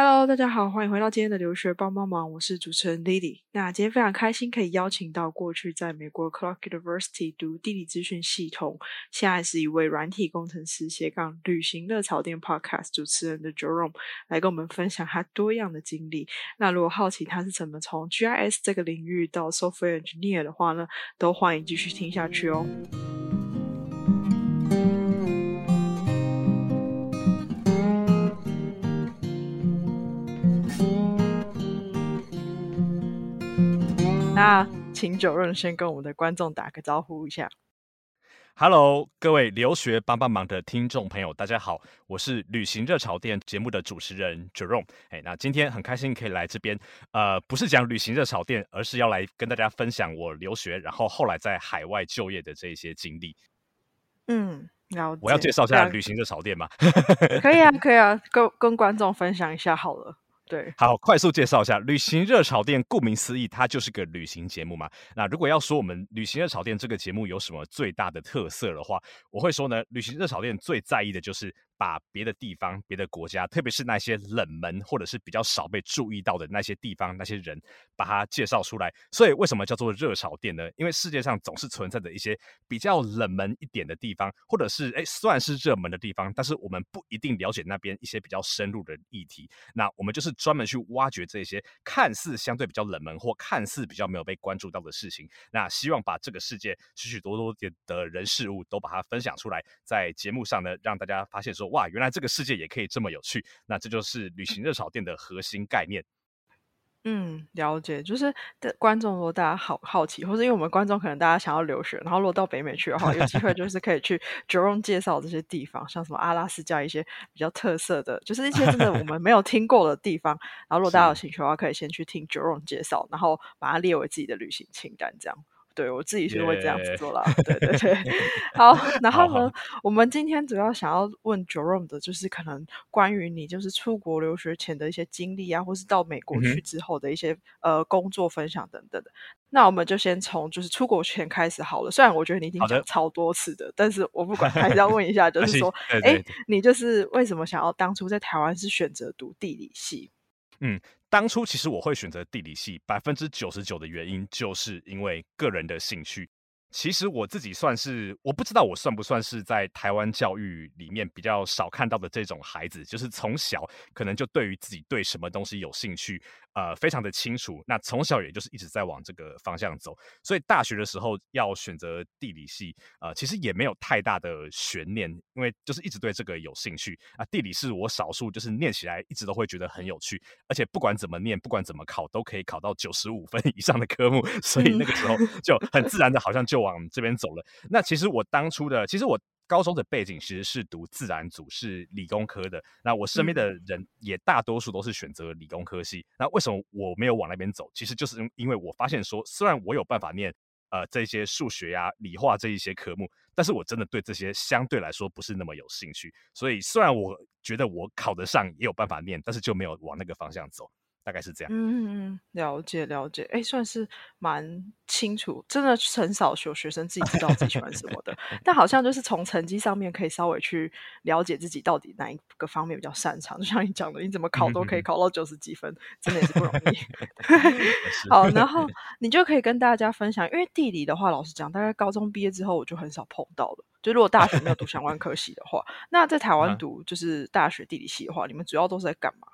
Hello，大家好，欢迎回到今天的留学帮帮忙，我是主持人 Lily。那今天非常开心可以邀请到过去在美国 Clark University 读地理资讯系统，现在是一位软体工程师斜杠旅行热潮店 Podcast 主持人的 Jerome 来跟我们分享他多样的经历。那如果好奇他是怎么从 GIS 这个领域到 Software Engineer 的话呢，都欢迎继续听下去哦。那请九润先跟我们的观众打个招呼一下。Hello，各位留学帮帮忙的听众朋友，大家好，我是旅行热潮店节目的主持人 Jerome。哎，那今天很开心可以来这边，呃，不是讲旅行热潮店，而是要来跟大家分享我留学，然后后来在海外就业的这些经历。嗯，了解。我要介绍一下旅行热潮店吗？可以啊，可以啊，跟跟观众分享一下好了。对，好，快速介绍一下旅行热潮店。顾名思义，它就是个旅行节目嘛。那如果要说我们旅行热潮店这个节目有什么最大的特色的话，我会说呢，旅行热潮店最在意的就是。把别的地方、别的国家，特别是那些冷门或者是比较少被注意到的那些地方、那些人，把它介绍出来。所以为什么叫做热潮店呢？因为世界上总是存在着一些比较冷门一点的地方，或者是哎算是热门的地方，但是我们不一定了解那边一些比较深入的议题。那我们就是专门去挖掘这些看似相对比较冷门或看似比较没有被关注到的事情。那希望把这个世界许许多多的人事物都把它分享出来，在节目上呢，让大家发现说。哇，原来这个世界也可以这么有趣，那这就是旅行热炒店的核心概念。嗯，了解，就是的观众如果大家好好奇，或者因为我们观众可能大家想要留学，然后如果到北美去的话，有机会就是可以去 Jerome 介绍这些地方，像什么阿拉斯加一些比较特色的，就是一些真的我们没有听过的地方。然后如果大家有兴趣的话，可以先去听 Jerome 介绍，然后把它列为自己的旅行清单，这样。对我自己是会这样子做啦。对对对，好，然后呢，我们今天主要想要问 Jerome 的，就是可能关于你就是出国留学前的一些经历啊，或是到美国去之后的一些呃工作分享等等的。那我们就先从就是出国前开始好了。虽然我觉得你已经讲超多次的，但是我不管，还是要问一下，就是说，哎，你就是为什么想要当初在台湾是选择读地理系？嗯。当初其实我会选择地理系，百分之九十九的原因就是因为个人的兴趣。其实我自己算是，我不知道我算不算是在台湾教育里面比较少看到的这种孩子，就是从小可能就对于自己对什么东西有兴趣。呃，非常的清楚。那从小也就是一直在往这个方向走，所以大学的时候要选择地理系，呃，其实也没有太大的悬念，因为就是一直对这个有兴趣啊。地理是我少数就是念起来一直都会觉得很有趣，而且不管怎么念，不管怎么考，都可以考到九十五分以上的科目，所以那个时候就很自然的，好像就往这边走了。那其实我当初的，其实我。高中的背景其实是读自然组，是理工科的。那我身边的人也大多数都是选择理工科系。那为什么我没有往那边走？其实就是因为我发现说，虽然我有办法念呃这些数学呀、理化这一些科目，但是我真的对这些相对来说不是那么有兴趣。所以虽然我觉得我考得上，也有办法念，但是就没有往那个方向走。大概是这样。嗯嗯，了解了解。哎，算是蛮清楚，真的很少有学生自己知道自己喜欢什么的。但好像就是从成绩上面可以稍微去了解自己到底哪一个方面比较擅长。就像你讲的，你怎么考都可以考到九十几分，真的也是不容易。好，然 后你就可以跟大家分享，因为地理的话，老实讲，大概高中毕业之后我就很少碰到了。就如果大学没有读相关科系的话，那在台湾读就是大学地理系的话，你们主要都是在干嘛？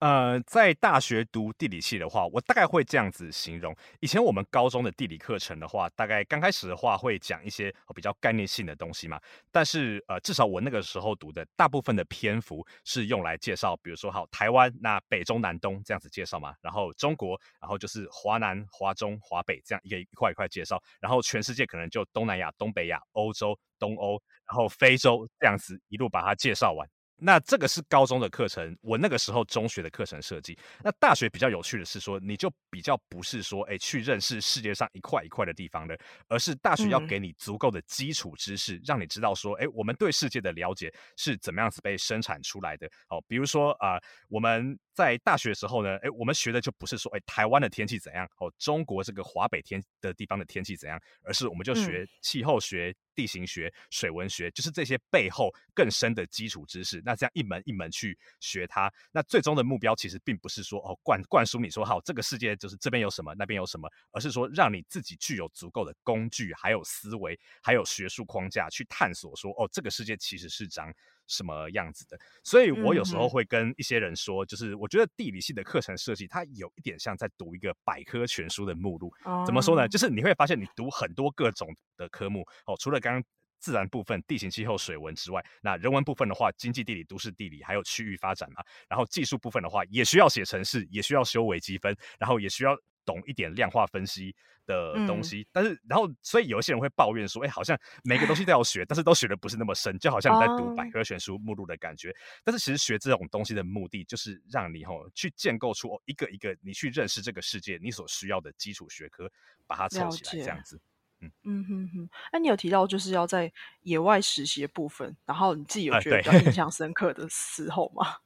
呃，在大学读地理系的话，我大概会这样子形容：以前我们高中的地理课程的话，大概刚开始的话会讲一些比较概念性的东西嘛。但是呃，至少我那个时候读的大部分的篇幅是用来介绍，比如说好台湾那北中南东这样子介绍嘛，然后中国，然后就是华南、华中、华北这样一个一块一块介绍，然后全世界可能就东南亚、东北亚、欧洲、东欧，然后非洲这样子一路把它介绍完。那这个是高中的课程，我那个时候中学的课程设计。那大学比较有趣的是说，你就比较不是说，哎，去认识世界上一块一块的地方的，而是大学要给你足够的基础知识，让你知道说，哎，我们对世界的了解是怎么样子被生产出来的。哦，比如说啊，我们在大学的时候呢，哎，我们学的就不是说，哎，台湾的天气怎样，哦，中国这个华北天的地方的天气怎样，而是我们就学气候学。地形学、水文学，就是这些背后更深的基础知识。那这样一门一门去学它，那最终的目标其实并不是说哦灌灌输你说好这个世界就是这边有什么那边有什么，而是说让你自己具有足够的工具、还有思维、还有学术框架去探索说哦这个世界其实是张。什么样子的？所以我有时候会跟一些人说，就是我觉得地理系的课程设计，它有一点像在读一个百科全书的目录。怎么说呢？就是你会发现，你读很多各种的科目哦，除了刚刚自然部分、地形、气候、水文之外，那人文部分的话，经济、地理、都市地理，还有区域发展嘛。然后技术部分的话，也需要写程式，也需要修微积分，然后也需要懂一点量化分析。的东西，但是然后，所以有一些人会抱怨说，哎，好像每个东西都要学，但是都学的不是那么深，就好像你在读百科全书目录的感觉。但是其实学这种东西的目的，就是让你吼去建构出哦一个一个你去认识这个世界你所需要的基础学科，把它凑起来这样子。嗯嗯哼哼，哎，你有提到就是要在野外实习的部分，然后你自己有觉得比较印 象深刻的时候吗？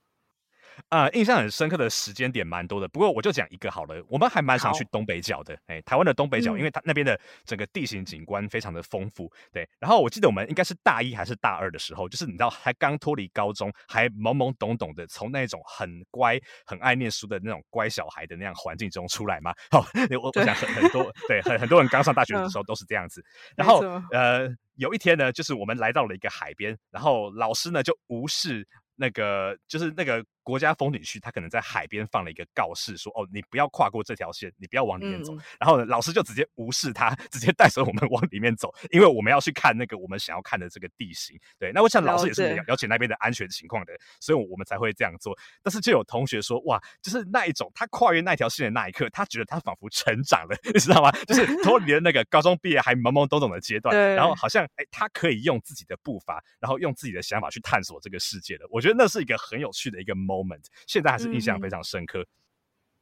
啊，印象很深刻的时间点蛮多的，不过我就讲一个好了。我们还蛮常去东北角的，哎，台湾的东北角，因为它那边的整个地形景观非常的丰富，对。然后我记得我们应该是大一还是大二的时候，就是你知道还刚脱离高中，还懵懵懂懂的，从那种很乖、很爱念书的那种乖小孩的那样环境中出来嘛。好，我我想很很多，对，很很多人刚上大学的时候都是这样子。然后呃，有一天呢，就是我们来到了一个海边，然后老师呢就无视那个，就是那个。国家风景区，他可能在海边放了一个告示，说：“哦，你不要跨过这条线，你不要往里面走。”然后呢，老师就直接无视他，直接带着我们往里面走，因为我们要去看那个我们想要看的这个地形。对，那我想老师也是了解那边的安全情况的，所以我们才会这样做。但是就有同学说：“哇，就是那一种，他跨越那条线的那一刻，他觉得他仿佛成长了，你知道吗？就是脱离了那个高中毕业还懵懵懂懂的阶段，然后好像哎，他可以用自己的步伐，然后用自己的想法去探索这个世界了。我觉得那是一个很有趣的一个。Moment 现在还是印象非常深刻，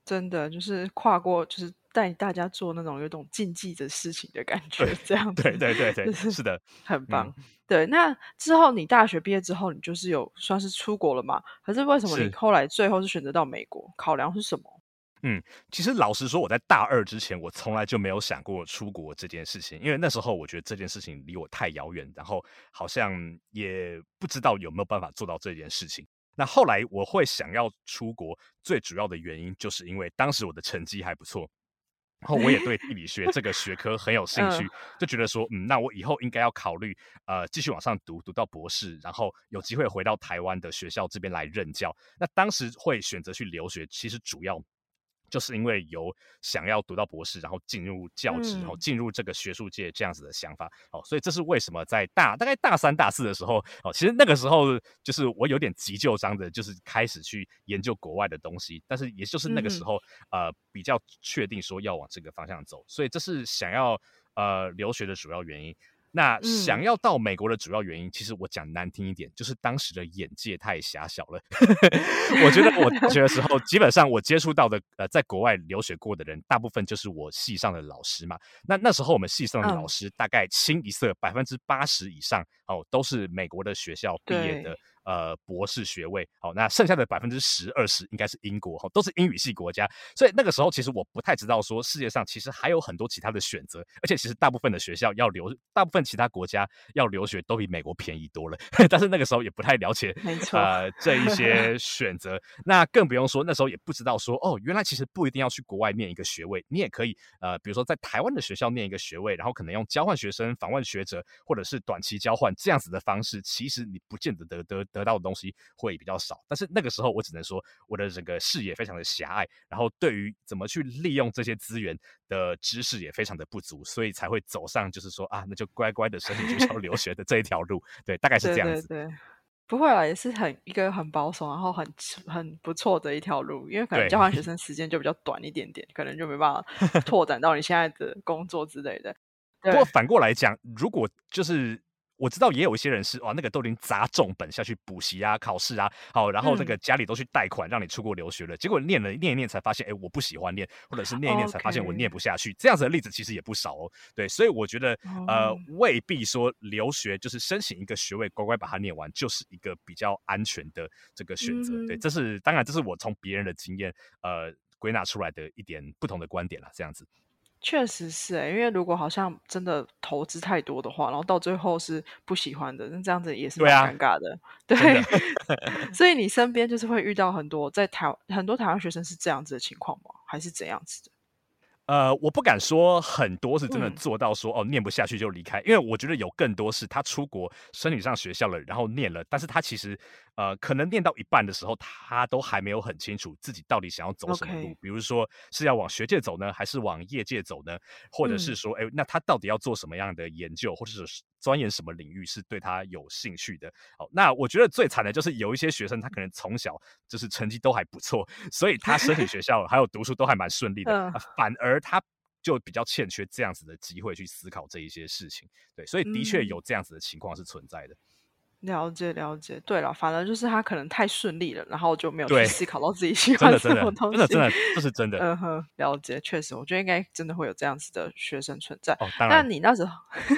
真的就是跨过，就是带大家做那种有种禁忌的事情的感 觉，这样对对对对，是的，很棒。对，那之后你大学毕业之后，你就是有算是出国了嘛？可是为什么你后来最后是选择到美国？考量是什么？嗯，其实老实说，我在大二之前，我从来就没有想过出国这件事情，因为那时候我觉得这件事情离我太遥远，然后好像也不知道有没有办法做到这件事情。那后来我会想要出国，最主要的原因就是因为当时我的成绩还不错，然后我也对地理学这个学科很有 兴趣，就觉得说，嗯，那我以后应该要考虑，呃，继续往上读，读到博士，然后有机会回到台湾的学校这边来任教。那当时会选择去留学，其实主要。就是因为有想要读到博士，然后进入教职，然后进入这个学术界这样子的想法，哦，所以这是为什么在大大概大三大四的时候，哦，其实那个时候就是我有点急就章的，就是开始去研究国外的东西，但是也就是那个时候，呃，比较确定说要往这个方向走，所以这是想要呃留学的主要原因。那想要到美国的主要原因，其实我讲难听一点，就是当时的眼界太狭小了。我觉得我大学的时候，基本上我接触到的呃，在国外留学过的人，大部分就是我系上的老师嘛。那那时候我们系上的老师，大概清一色百分之八十以上哦，都是美国的学校毕业的。呃，博士学位，好，那剩下的百分之十二十应该是英国，哈，都是英语系国家，所以那个时候其实我不太知道说世界上其实还有很多其他的选择，而且其实大部分的学校要留，大部分其他国家要留学都比美国便宜多了，但是那个时候也不太了解，没错，呃，这一些。选择，那更不用说那时候也不知道说，哦，原来其实不一定要去国外念一个学位，你也可以，呃，比如说在台湾的学校念一个学位，然后可能用交换学生、访问学者或者是短期交换这样子的方式，其实你不见得得得得到的东西。会比较少，但是那个时候我只能说我的整个视野非常的狭隘，然后对于怎么去利用这些资源的知识也非常的不足，所以才会走上就是说啊，那就乖乖的申请学校 留学的这一条路。对，大概是这样子。对，不会啊，也是很一个很保守，然后很很不错的一条路，因为可能交换学生时间就比较短一点点，可能就没办法 拓展到你现在的工作之类的。不过反过来讲，如果就是。我知道也有一些人是哇，那个都已经砸重本下去补习啊、考试啊，好，然后那个家里都去贷款让你出国留学了，结果念了念一念才发现，哎，我不喜欢念，或者是念一念才发现我念不下去，这样子的例子其实也不少哦。对，所以我觉得呃，未必说留学就是申请一个学位，乖乖把它念完，就是一个比较安全的这个选择。对，这是当然，这是我从别人的经验呃归纳出来的一点不同的观点了，这样子。确实是哎，因为如果好像真的投资太多的话，然后到最后是不喜欢的，那这样子也是蛮尴尬的。对，所以你身边就是会遇到很多在台很多台湾学生是这样子的情况吗？还是怎样子的？呃，我不敢说很多是真的做到说哦，念不下去就离开，因为我觉得有更多是他出国申请上学校了，然后念了，但是他其实呃，可能念到一半的时候，他都还没有很清楚自己到底想要走什么路，比如说是要往学界走呢，还是往业界走呢，或者是说，哎，那他到底要做什么样的研究，或者是钻研什么领域是对他有兴趣的？好，那我觉得最惨的就是有一些学生，他可能从小就是成绩都还不错，所以他申请学校还有读书都还蛮顺利的，反而。他就比较欠缺这样子的机会去思考这一些事情，对，所以的确有这样子的情况是存在的。了解了解，对了，反正就是他可能太顺利了，然后就没有去思考到自己喜欢什么东西。真的真的这是真的。嗯哼，了解，确实，我觉得应该真的会有这样子的学生存在。哦，当然。那你那时候，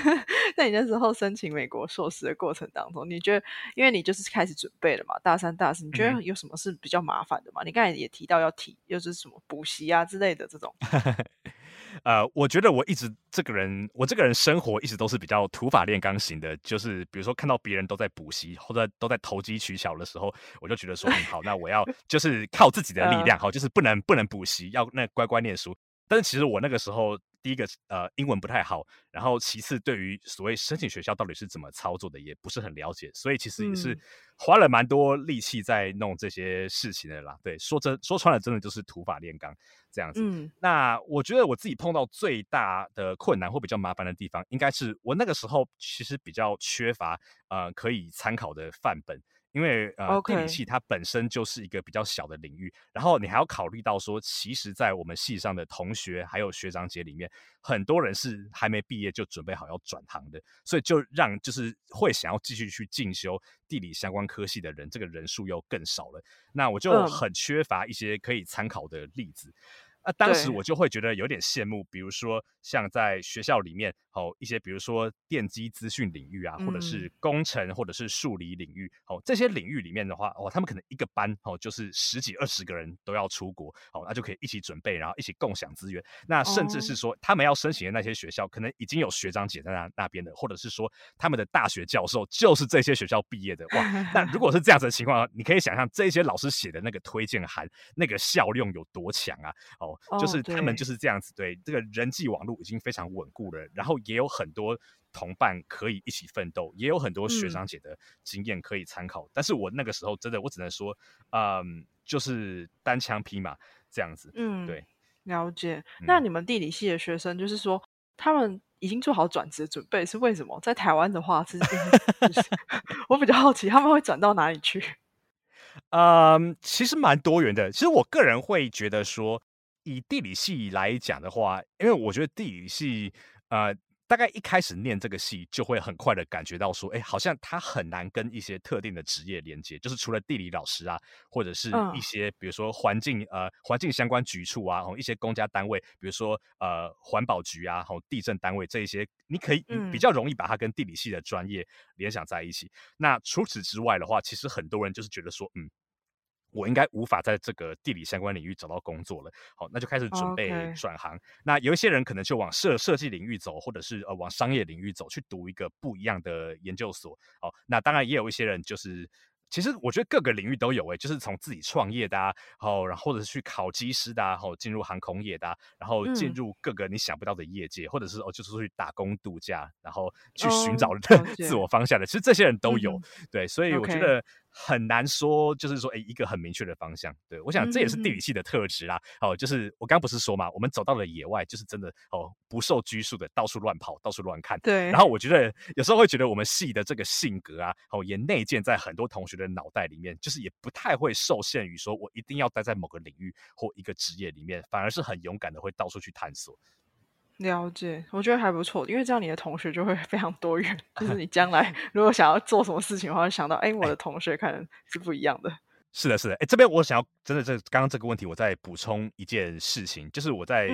那你那时候申请美国硕士的过程当中，你觉得，因为你就是开始准备了嘛，大三、大四，你觉得有什么是比较麻烦的吗？你刚才也提到要提，又是什么补习啊之类的这种。呃，我觉得我一直这个人，我这个人生活一直都是比较土法炼钢型的，就是比如说看到别人都在补习或者都在投机取巧的时候，我就觉得说，嗯，好，那我要 就是靠自己的力量，好，就是不能不能补习，要那乖乖念书。但是其实我那个时候。第一个呃英文不太好，然后其次对于所谓申请学校到底是怎么操作的也不是很了解，所以其实也是花了蛮多力气在弄这些事情的啦。对，说真说穿了，真的就是土法炼钢这样子。那我觉得我自己碰到最大的困难或比较麻烦的地方，应该是我那个时候其实比较缺乏呃可以参考的范本。因为呃，地理系它本身就是一个比较小的领域，然后你还要考虑到说，其实，在我们系上的同学还有学长姐里面，很多人是还没毕业就准备好要转行的，所以就让就是会想要继续去进修地理相关科系的人，这个人数又更少了。那我就很缺乏一些可以参考的例子。那当时我就会觉得有点羡慕，比如说像在学校里面，哦一些比如说电机资讯领域啊，或者是工程或者是数理领域，哦这些领域里面的话，哦他们可能一个班哦就是十几二十个人都要出国，哦那就可以一起准备，然后一起共享资源。那甚至是说他们要申请的那些学校，可能已经有学长姐在那那边的，或者是说他们的大学教授就是这些学校毕业的。哇，那如果是这样子的情况，你可以想象这些老师写的那个推荐函，那个效用有多强啊？哦。就是他们就是这样子，对这个人际网络已经非常稳固了，然后也有很多同伴可以一起奋斗，也有很多学长姐的经验可以参考。但是我那个时候真的，我只能说，嗯，就是单枪匹马这样子。嗯，对，了解。那你们地理系的学生，就是说他们已经做好转职准备，是为什么？在台湾的话，是我比较好奇，他们会转到哪里去？嗯，其实蛮多元的。其实我个人会觉得说。以地理系来讲的话，因为我觉得地理系，呃，大概一开始念这个系就会很快的感觉到说，哎，好像它很难跟一些特定的职业连接，就是除了地理老师啊，或者是一些比如说环境呃环境相关局处啊，一些公家单位，比如说呃环保局啊，吼地震单位这一些，你可以比较容易把它跟地理系的专业联想在一起。那除此之外的话，其实很多人就是觉得说，嗯。我应该无法在这个地理相关领域找到工作了，好，那就开始准备转行。那有一些人可能就往设设计领域走，或者是呃往商业领域走，去读一个不一样的研究所。好，那当然也有一些人就是。其实我觉得各个领域都有诶，就是从自己创业的，然后然后或者是去考机师的，然后进入航空业的，然后进入各个你想不到的业界，或者是哦就是去打工度假，然后去寻找 自我方向的。其实这些人都有，对，所以我觉得很难说，就是说诶一个很明确的方向。对我想这也是地理系的特质啦。哦，就是我刚不是说嘛，我们走到了野外，就是真的哦不受拘束的到处乱跑，到处乱看。对。然后我觉得有时候会觉得我们系的这个性格啊，哦也内建在很多同学的。脑袋里面就是也不太会受限于说，我一定要待在某个领域或一个职业里面，反而是很勇敢的会到处去探索。了解，我觉得还不错，因为这样你的同学就会 非常多元。就是你将来 如果想要做什么事情的话，想到哎，我的同学可能是不一样的。是的，是的。哎，这边我想要真的这刚刚这个问题，我再补充一件事情，就是我在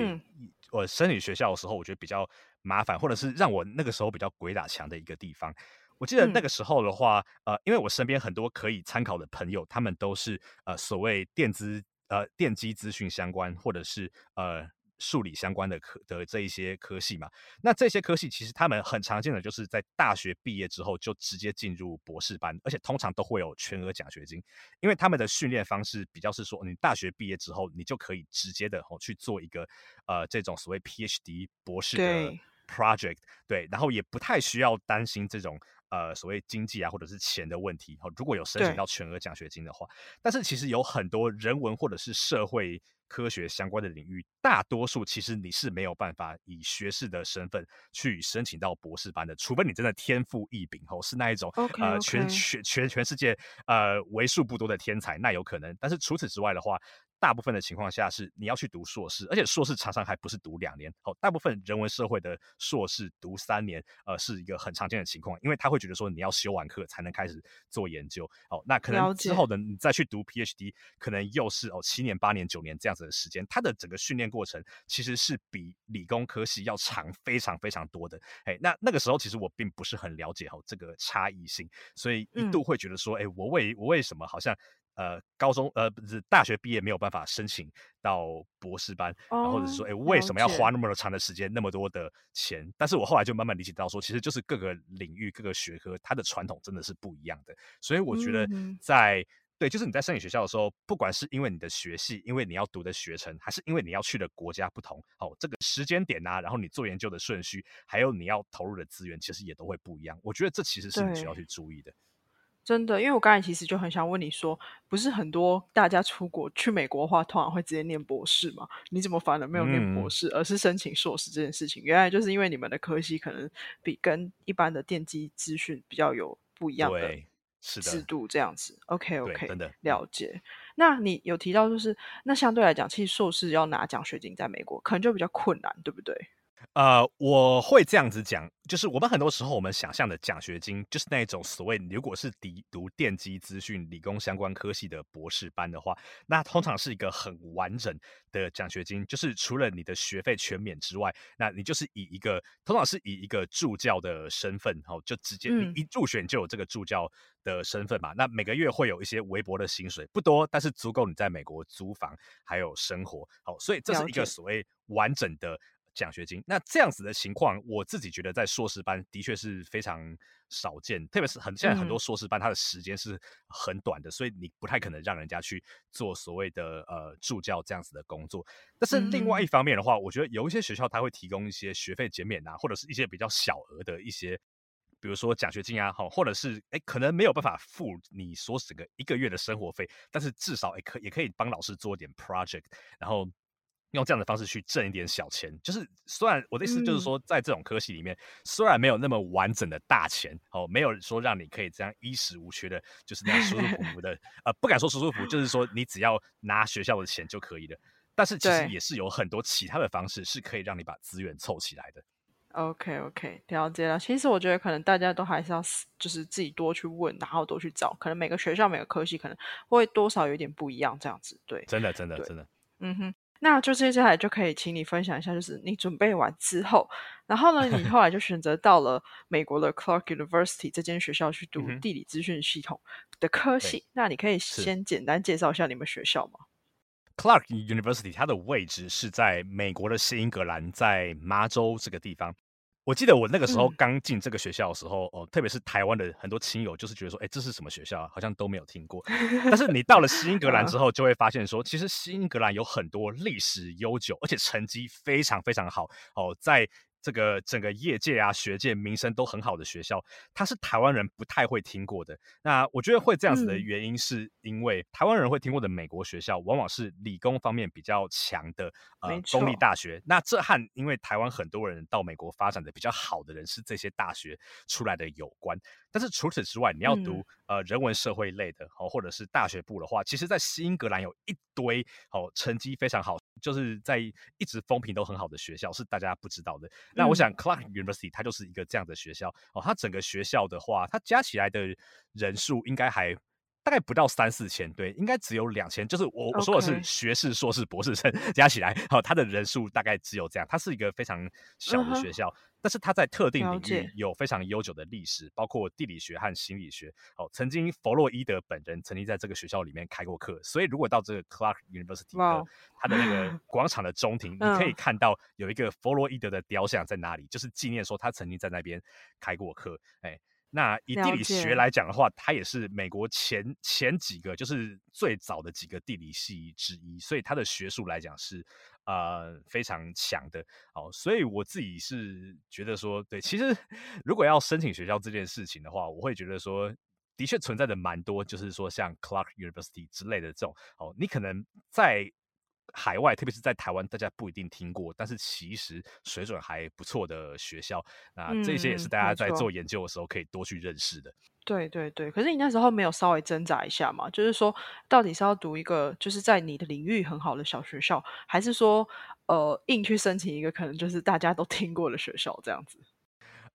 我生理学校的时候，我觉得比较麻烦，或者是让我那个时候比较鬼打墙的一个地方。我记得那个时候的话，呃，因为我身边很多可以参考的朋友，他们都是呃所谓电资呃电机资讯相关，或者是呃数理相关的科的这一些科系嘛。那这些科系其实他们很常见的就是在大学毕业之后就直接进入博士班，而且通常都会有全额奖学金，因为他们的训练方式比较是说，你大学毕业之后你就可以直接的哦去做一个呃这种所谓 PhD 博士的 project，对，然后也不太需要担心这种。呃，所谓经济啊，或者是钱的问题，哦，如果有申请到全额奖学金的话，但是其实有很多人文或者是社会科学相关的领域，大多数其实你是没有办法以学士的身份去申请到博士班的，除非你真的天赋异禀，哦，是那一种呃全全全全世界呃为数不多的天才，那有可能。但是除此之外的话，大部分的情况下是你要去读硕士，而且硕士常常还不是读两年。好，大部分人文社会的硕士读三年，呃，是一个很常见的情况，因为他会觉得说你要修完课才能开始做研究。好，那可能之后的你再去读 PhD，可能又是哦七年、八年、九年这样子的时间。它的整个训练过程其实是比理工科系要长非常非常多的。哎，那那个时候其实我并不是很了解哦这个差异性，所以一度会觉得说，哎，我为我为什么好像。呃，高中呃不是大学毕业没有办法申请到博士班，然后或者是说，哎，为什么要花那么长的时间、那么多的钱？但是我后来就慢慢理解到，说其实就是各个领域、各个学科，它的传统真的是不一样的。所以我觉得，在对，就是你在申请学校的时候，不管是因为你的学系，因为你要读的学程，还是因为你要去的国家不同，哦，这个时间点啊，然后你做研究的顺序，还有你要投入的资源，其实也都会不一样。我觉得这其实是你需要去注意的。真的，因为我刚才其实就很想问你说，不是很多大家出国去美国的话，通常会直接念博士嘛？你怎么反而没有念博士，而是申请硕士这件事情？原来就是因为你们的科系可能比跟一般的电机资讯比较有不一样的制度，这样子。OK OK，真的了解。那你有提到就是，那相对来讲，其实硕士要拿奖学金在美国可能就比较困难，对不对？呃，我会这样子讲，就是我们很多时候我们想象的奖学金，就是那种所谓如果是读读电机资讯、理工相关科系的博士班的话，那通常是一个很完整的奖学金，就是除了你的学费全免之外，那你就是以一个通常是以一个助教的身份，然后就直接你一入选就有这个助教的身份嘛。那每个月会有一些微薄的薪水，不多，但是足够你在美国租房还有生活。好，所以这是一个所谓完整的。奖学金，那这样子的情况，我自己觉得在硕士班的确是非常少见，特别是很现在很多硕士班，它的时间是很短的，所以你不太可能让人家去做所谓的呃助教这样子的工作。但是另外一方面的话，我觉得有一些学校它会提供一些学费减免啊，或者是一些比较小额的一些，比如说奖学金啊，好，或者是哎可能没有办法付你所整个一个月的生活费，但是至少也可也可以帮老师做点 project，然后。用这样的方式去挣一点小钱，就是虽然我的意思就是说，在这种科系里面，虽然没有那么完整的大钱哦，没有说让你可以这样衣食无缺的，就是那样舒舒服服的，呃，不敢说舒舒服，就是说你只要拿学校的钱就可以了。但是其实也是有很多其他的方式是可以让你把资源凑起来的。OK OK，了解了。其实我觉得可能大家都还是要就是自己多去问，然后多去找，可能每个学校每个科系可能会多少有点不一样，这样子。对，真的真的真的，嗯哼。那就接下来就可以请你分享一下，就是你准备完之后，然后呢，你后 来就选择到了美国的 Clark University 这间学校去读地理资讯系统的科系。那你可以先简单介绍一下你们学校吗？Clark University 它的位置是在美国的新英格兰，在麻州这个地方。我记得我那个时候刚进这个学校的时候，哦，特别是台湾的很多亲友，就是觉得说，哎，这是什么学校？好像都没有听过。但是你到了新英格兰之后，就会发现说，其实新英格兰有很多历史悠久，而且成绩非常非常好哦，在。这个整个业界啊、学界名声都很好的学校，它是台湾人不太会听过的。那我觉得会这样子的原因，是因为台湾人会听过的美国学校，往往是理工方面比较强的呃公立大学。那这和因为台湾很多人到美国发展的比较好的人是这些大学出来的有关。但是除此之外，你要读呃人文社会类的哦，或者是大学部的话，其实在新英格兰有一堆哦成绩非常好，就是在一直风评都很好的学校，是大家不知道的。那我想，Clark University 它就是一个这样的学校哦。它整个学校的话，它加起来的人数应该还大概不到三四千，对，应该只有两千。就是我我说的是学士、硕士、博士生加起来，好，他的人数大概只有这样。它是一个非常小的学校，但是它在特定领域有非常悠久的历史，包括地理学和心理学。哦，曾经弗洛伊德本人曾经在这个学校里面开过课，所以如果到这个 Clark University 的哇哦它的那个广场的中庭，你可以嗯看到有一个弗洛伊德的雕像在那里，就是纪念说他曾经在那边开过课。哎，那以地理学来讲的话，它也是美国前前几个，就是最早的几个地理系之一，所以它的学术来讲是呃非常强的。哦，所以我自己是觉得说，对，其实如果要申请学校这件事情的话，我会觉得说。的确存在的蛮多，就是说像 Clark University 之类的这种哦，你可能在海外，特别是在台湾，大家不一定听过，但是其实水准还不错的学校，那这些也是嗯大家在做研究的时候可以多去认识的。对对对，可是你那时候没有稍微挣扎一下嘛？就是说，到底是要读一个就是在你的领域很好的小学校，还是说，呃，硬去申请一个可能就是大家都听过的学校这样子？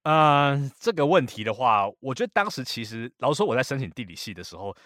呃，这个问题的话，我觉得当时其实老实说，我在申请地理系的时候，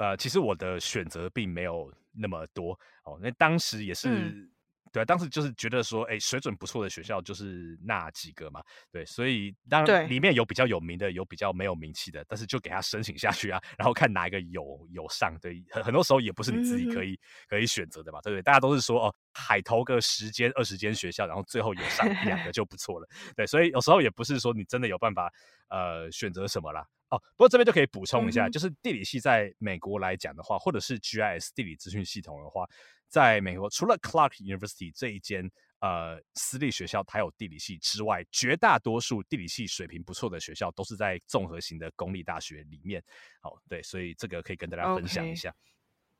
呃，其实我的选择并没有那么多哦。那当时也是、嗯对啊，当时就是觉得说，哎，水准不错的学校就是那几个嘛，对，所以当然里面有比较有名的，有比较没有名气的，但是就给他申请下去啊，然后看哪一个有有上，对，很很多时候也不是你自己可嗯以、可以选择的嘛，对不对？大家都是说哦，海投个十间二十间学校，然后最后有上一两个 就不错了。对，所以有时候也不是说你真的有办法呃选择什么啦。哦，不过这边就可以补充一下，嗯就是地理系在美国来讲的话，或者是 GIS 地理资讯系统的话，在美国除了 Clark University 这一间呃私立学校它有地理系之外，绝大多数地理系水平不错的学校都是在综合型的公立大学里面。好，对，所以这个可以跟大家分享一下。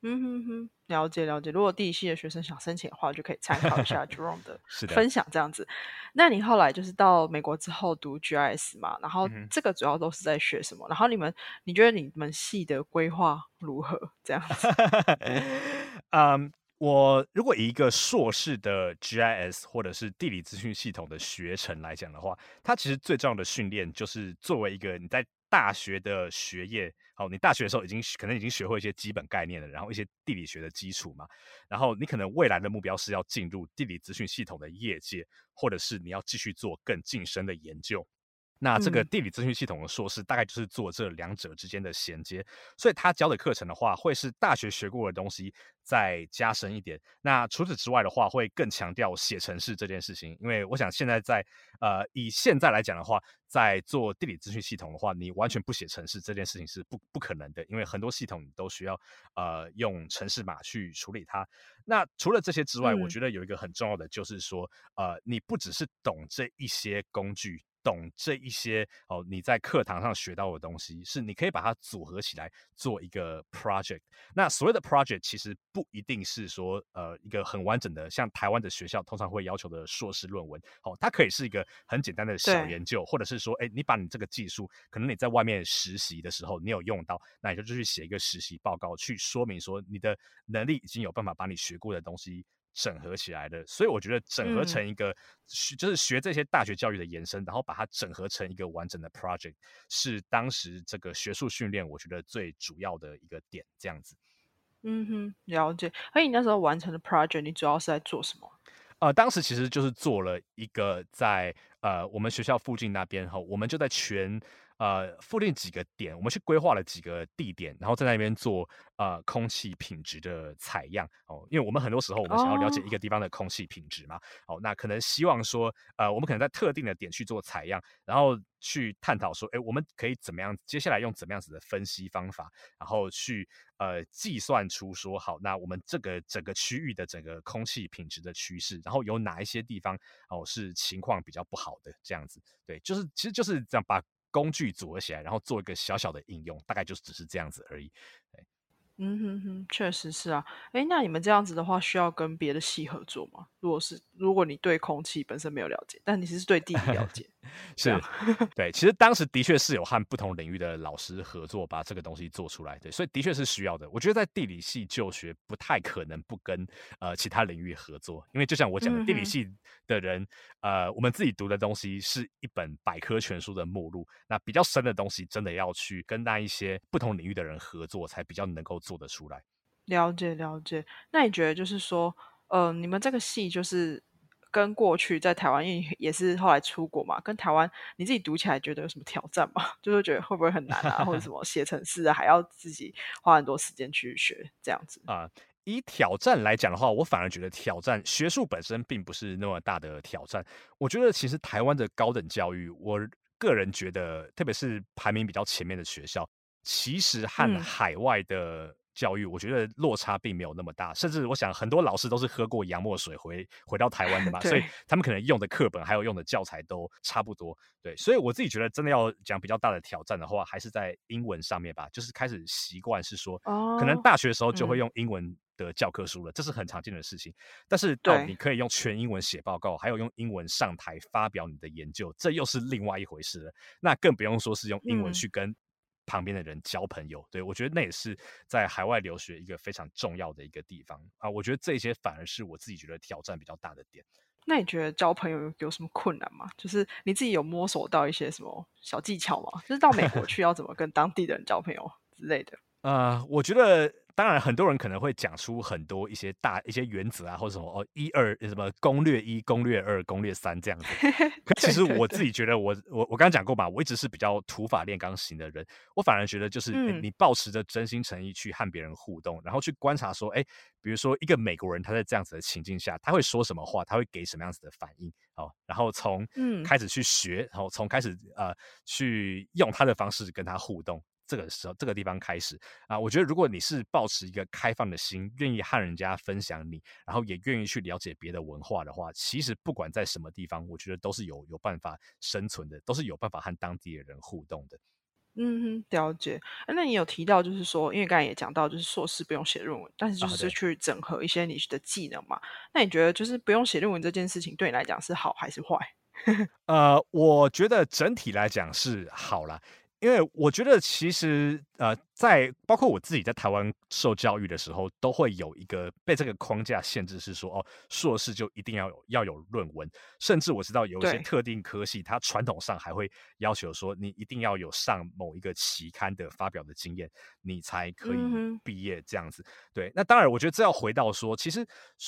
嗯哼哼，了解了解。如果地理系的学生想申请的话，就可以参考一下 Jerome 的 分享这样子。那你后来就是到美国之后读 GIS 嘛，然后这个主要都是在学什么？然后你们你觉得你们系的规划如何？这样子？嗯，我如果以一个硕士的 GIS 或者是地理资讯系统的学程来讲的话，它其实最重要的训练就是作为一个你在大学的学业，好，你大学的时候已经可能已经学会一些基本概念了，然后一些地理学的基础嘛，然后你可能未来的目标是要进入地理资讯系统的业界，或者是你要继续做更晋升的研究。那这个嗯地理资讯系统的硕士大概就是做这两者之间的衔接，所以他教的课程的话，会是大学学过的东西再加深一点。那除此之外的话，会更强调写程式这件事情，因为我想现在在呃以现在来讲的话，在做地理资讯系统的话，你完全不写程式这件事情是不不可能的，因为很多系统你都需要呃用程式码去处理它。那除了这些之外，我嗯觉得有一个很重要的就是说，呃，你不只是懂这一些工具。懂这一些哦，你在课堂上学到的东西，是你可以把它组合起来做一个 project。那所谓的 project 其实不一定是说呃一个很完整的，像台湾的学校通常会要求的硕士论文，哦，它可以是一个很简单的小研究，或者是说，哎，你把你这个技术，可能你在外面实习的时候你有用到，那你就去写一个实习报告，去说明说你的能力已经有办法把你学过的东西整合起来的，所以我觉得整合嗯成一个、学就是学这些大学教育的延伸，然后把它整合成一个完整的 project，是当时这个学术训练我觉得最主要的一个点，这样子。嗯哼，了解。而你那时候完成的 project，你主要是在做什么？呃，当时其实就是做了一个在呃我们学校附近那边哈，我们就在全呃附近几个点，我们去规划了几个地点，然后在那边做呃空气品质的采样。哦，因为我们很多时候我们想要了解哦。一个地方的空气品质嘛，哦，那可能希望说呃我们可能在特定的点去做采样，然后去探讨说，哎，我们可以怎么样，接下来用怎么样子的分析方法，然后去呃计算出说好，那我们这个整个区域的整个空气品质的趋势，然后有哪一些地方哦是情况比较不好的这样子，对，就是其实就是这样把工具组合起来，然后做一个小小的应用，大概就只是这样子而已。嗯哼哼，确实是啊。哎，那你们这样子的话，需要跟别的系合作吗？如果是如果你对空气本身没有了解，但你是对地理了解，是，对。其实当时的确是有和不同领域的老师合作，把这个东西做出来。对，所以的确是需要的。我觉得在地理系就学不太可能不跟呃其他领域合作，因为就像我讲的，地理系的人，呃，我们自己读的东西是一本百科全书的目录，那比较深的东西，真的要去跟那一些不同领域的人合作，才比较能够。做得出来，了解了解。那你觉得就是说，呃，你们这个系就是跟过去在台湾，因为也是后来出国嘛，跟台湾你自己读起来觉得有什么挑战吗？就是觉得会不会很难啊，或者什 么写程式啊，还要自己花很多时间去学这样子啊？以挑战来讲的话，我反而觉得挑战学术本身并不是那么大的挑战。我觉得其实台湾的高等教育，我个人觉得，特别是排名比较前面的学校。其实和海外的教育，我觉得落差并没有那么大。甚至我想，很多老师都是喝过洋墨水回回到台湾的 嘛，所以他们可能用的课本还有用的教材都差不多。对，所以我自己觉得，真的要讲比较大的挑战的话，还是在英文上面吧。就是开始习惯是说，可能大学的时候就会用英文的教科书了，这是很常见的事情。但是，到你可以用全英文写报告，还有用英文上台发表你的研究，这又是另外一回事了。那更不用说是用英文去跟。旁边的人交朋友，对我觉得那也是在海外留学一个非常重要的一个地方啊。我觉得这些反而是我自己觉得挑战比较大的点。那你觉得交朋友有什么困难吗？就是你自己有摸索到一些什么小技巧吗？就是到美国去要怎么跟当地的人交朋友之类的？呃，我觉得。当然，很多人可能会讲出很多一些大一些原则啊，或者什么哦，一二什么攻略一、攻略二、攻略三这样子。可其实我自己觉得，我我我刚刚讲过吧，我一直是比较土法炼钢型的人。我反而觉得，就是你保持着真心诚意去和别人互动，然后去观察说，哎，比如说一个美国人他在这样子的情境下，他会说什么话，他会给什么样子的反应，哦，然后从开始去学，然后从开始呃去用他的方式跟他互动。这个时候，这个地方开始啊，我觉得如果你是保持一个开放的心，愿意和人家分享你，然后也愿意去了解别的文化的话，其实不管在什么地方，我觉得都是有有办法生存的，都是有办法和当地的人互动的。嗯哼，了解。那你有提到就是说，因为刚才也讲到，就是硕士不用写论文，但是就是去整合一些你的技能嘛。那你觉得就是不用写论文这件事情，对你来讲是好还是坏？呃，我觉得整体来讲是好了。因为我觉得，其实呃，在包括我自己在台湾受教育的时候，都会有一个被这个框架限制，是说哦，硕士就一定要有要有论文，甚至我知道有一些特定科系，它传统上还会要求说，你一定要有上某一个期刊的发表的经验，你才可以毕业这样子。对，那当然，我觉得这要回到说，其实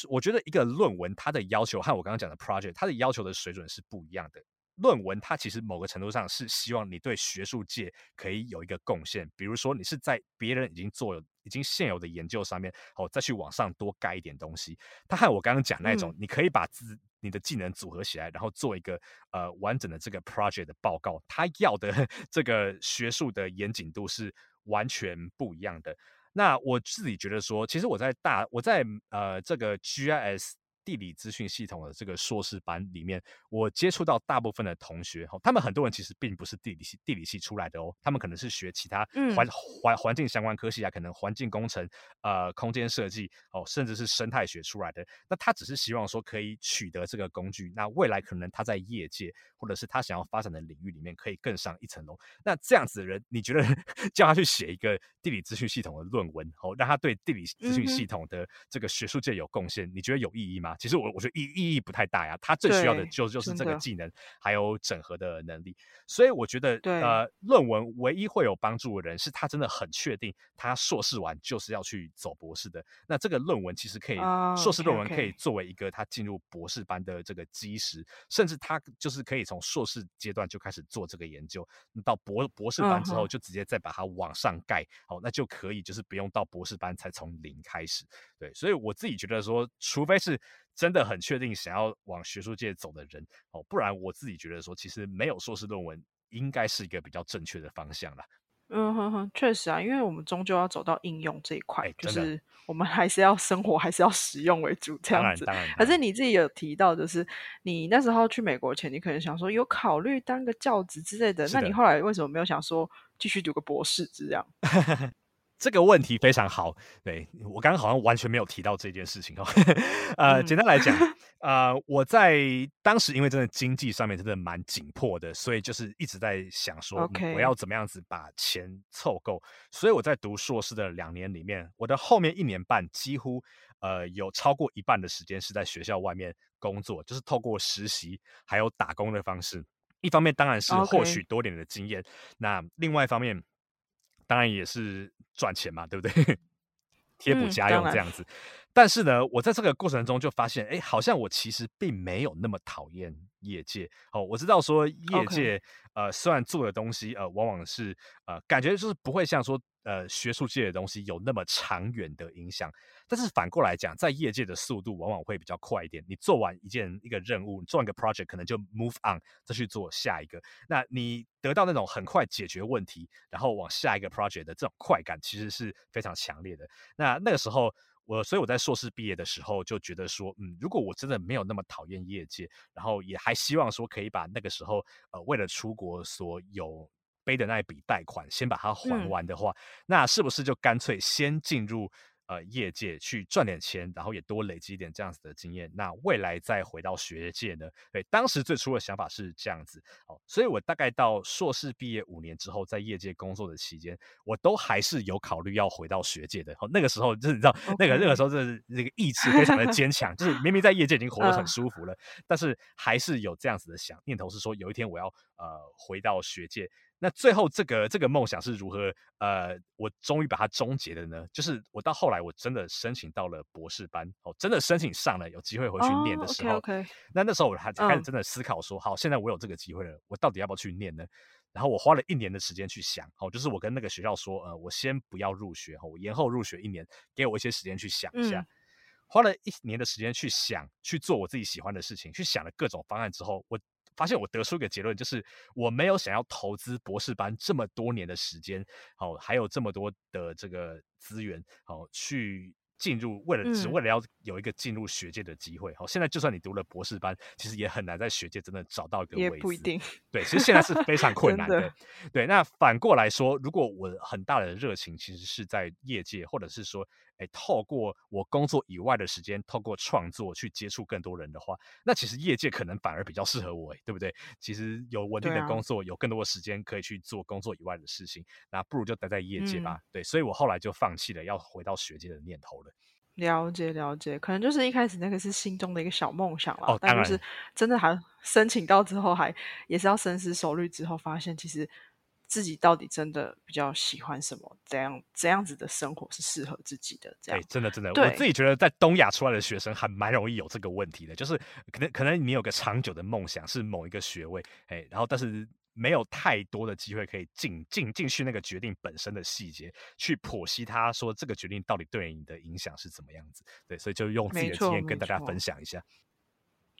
我觉得一个论文它的要求和我刚刚讲的 project 它的要求的水准是不一样的。论文它其实某个程度上是希望你对学术界可以有一个贡献，比如说你是在别人已经做有已经现有的研究上面，哦，再去往上多盖一点东西。它和我刚刚讲那种，你可以把自你的技能组合起来，然后做一个呃完整的这个 project 的报告，它要的这个学术的严谨度是完全不一样的。那我自己觉得说，其实我在大我在呃这个 GIS。地理资讯系统的这个硕士班里面，我接触到大部分的同学，哈，他们很多人其实并不是地理系地理系出来的哦，他们可能是学其他环环环境相关科系啊，可能环境工程、呃，空间设计哦，甚至是生态学出来的。那他只是希望说可以取得这个工具，那未来可能他在业界或者是他想要发展的领域里面可以更上一层楼。那这样子的人，你觉得 叫他去写一个地理资讯系统的论文，哦，让他对地理资讯系统的这个学术界有贡献，你觉得有意义吗？其实我我觉得意意义不太大呀，他最需要的就就是这个技能，还有整合的能力。所以我觉得，呃，论文唯一会有帮助的人，是他真的很确定，他硕士完就是要去走博士的。那这个论文其实可以，硕士论文可以作为一个他进入博士班的这个基石，甚至他就是可以从硕士阶段就开始做这个研究，到博博士班之后就直接再把它往上盖，好，那就可以就是不用到博士班才从零开始。对，所以我自己觉得说，除非是。真的很确定想要往学术界走的人哦，不然我自己觉得说，其实没有硕士论文应该是一个比较正确的方向啦。嗯哼哼，确实啊，因为我们终究要走到应用这一块，就是我们还是要生活，还是要实用为主这样子。可是你自己有提到，就是你那时候去美国前，你可能想说有考虑当个教职之类的，那你后来为什么没有想说继续读个博士这样？这个问题非常好，对我刚刚好像完全没有提到这件事情哦。呃，简单来讲，呃，我在当时因为真的经济上面真的蛮紧迫的，所以就是一直在想说我要怎么样子把钱凑够。所以我在读硕士的两年里面，我的后面一年半几乎呃有超过一半的时间是在学校外面工作，就是透过实习还有打工的方式。一方面当然是获取多点的经验，那另外一方面。当然也是赚钱嘛，对不对？贴补家用这样子。但是呢，我在这个过程中就发现，哎，好像我其实并没有那么讨厌业界。哦，我知道说业界，呃，虽然做的东西，呃，往往是呃，感觉就是不会像说。呃，学术界的东西有那么长远的影响，但是反过来讲，在业界的速度往往会比较快一点。你做完一件一个任务，你做完一个 project，可能就 move on，再去做下一个。那你得到那种很快解决问题，然后往下一个 project 的这种快感，其实是非常强烈的。那那个时候，我所以我在硕士毕业的时候就觉得说，嗯，如果我真的没有那么讨厌业界，然后也还希望说可以把那个时候呃为了出国所有。背的那一笔贷款，先把它还完的话，那是不是就干脆先进入呃业界去赚点钱，然后也多累积一点这样子的经验？那未来再回到学界呢？对，当时最初的想法是这样子。哦，所以我大概到硕士毕业五年之后，在业界工作的期间，我都还是有考虑要回到学界的。哦，那个时候就是你知道，那个那个时候就是那个意志非常的坚强，就是明明在业界已经活得很舒服了，但是还是有这样子的想念头，是说有一天我要呃回到学界。那最后这个这个梦想是如何？呃，我终于把它终结的呢？就是我到后来我真的申请到了博士班哦，真的申请上了，有机会回去念的时候，那那时候我还开始真的思考说，好，现在我有这个机会了，我到底要不要去念呢？然后我花了一年的时间去想，哦，就是我跟那个学校说，呃，我先不要入学，我延后入学一年，给我一些时间去想一下。花了一年的时间去想，去做我自己喜欢的事情，去想了各种方案之后，我。发现我得出一个结论，就是我没有想要投资博士班这么多年的时间，好，还有这么多的这个资源，好去。进入为了只为了要有一个进入学界的机会，好，现在就算你读了博士班，其实也很难在学界真的找到一个位置。也不一定。对，其实现在是非常困难的。对，那反过来说，如果我很大的热情其实是在业界，或者是说，哎，透过我工作以外的时间，透过创作去接触更多人的话，那其实业界可能反而比较适合我，哎，对不对？其实有稳定的工作，有更多的时间可以去做工作以外的事情，那不如就待在业界吧。对，所以我后来就放弃了要回到学界的念头了。了解了解，可能就是一开始那个是心中的一个小梦想了，但就是真的还申请到之后，还也是要深思熟虑之后，发现其实自己到底真的比较喜欢什么，怎样怎样子的生活是适合自己的。这样，真的真的，我自己觉得在东亚出来的学生还蛮容易有这个问题的，就是可能可能你有个长久的梦想是某一个学位，哎，然后但是。没有太多的机会可以进进进去那个决定本身的细节，去剖析他说这个决定到底对你的影响是怎么样子。对，所以就用自己的经验跟大家分享一下。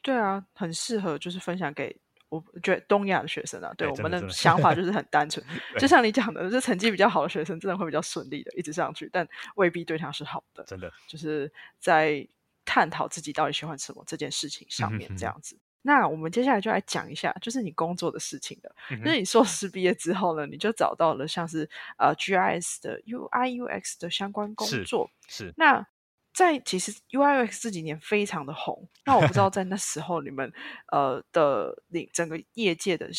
对啊，很适合就是分享给我觉得东亚的学生啊。对，我们的想法就是很单纯 就像你讲的，就成绩比较好的学生真的会比较顺利的一直上去，但未必对他是好的。真的，就是在探讨自己到底喜欢什么这件事情上面这样子。那我们接下来就来讲一下，就是你工作的事情的。就是你硕士毕业之后呢，你就找到了像是呃 GIS 的 UI UX 的相关工作。是。那在其实 UI UX 这几年非常的红，那我不知道 在那时候你们呃的你整个业界的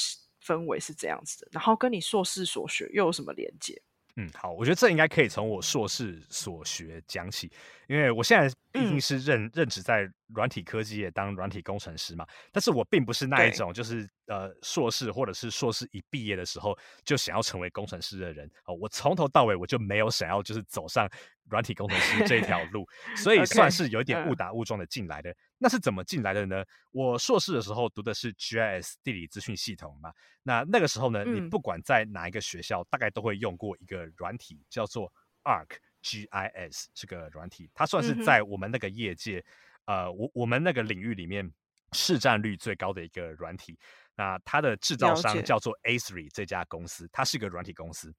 氛围是怎样子的，然后跟你硕士所学又有什么连接？嗯，好，我觉得这应该可以从我硕士所学讲起，因为我现在毕竟是任任职在软体科技业当软体工程师嘛，但是我并不是那一种就是呃硕士或者是硕士一毕业的时候就想要成为工程师的人哦，我从头到尾我就没有想要就是走上软体工程师这条 路，所以算是有一点误打误撞的进来的。那是怎么进来的呢？我硕士的时候读的是 GIS 地理资讯系统嘛。那那个时候呢，你不管在哪一个学校，大概都会用过一个软体，叫做 ArcGIS 这个软体。它算是在我们那个业界，呃，我我们那个领域里面市占率最高的一个软体。那它的制造商叫做 A3 这家公司，它是一个软体公司。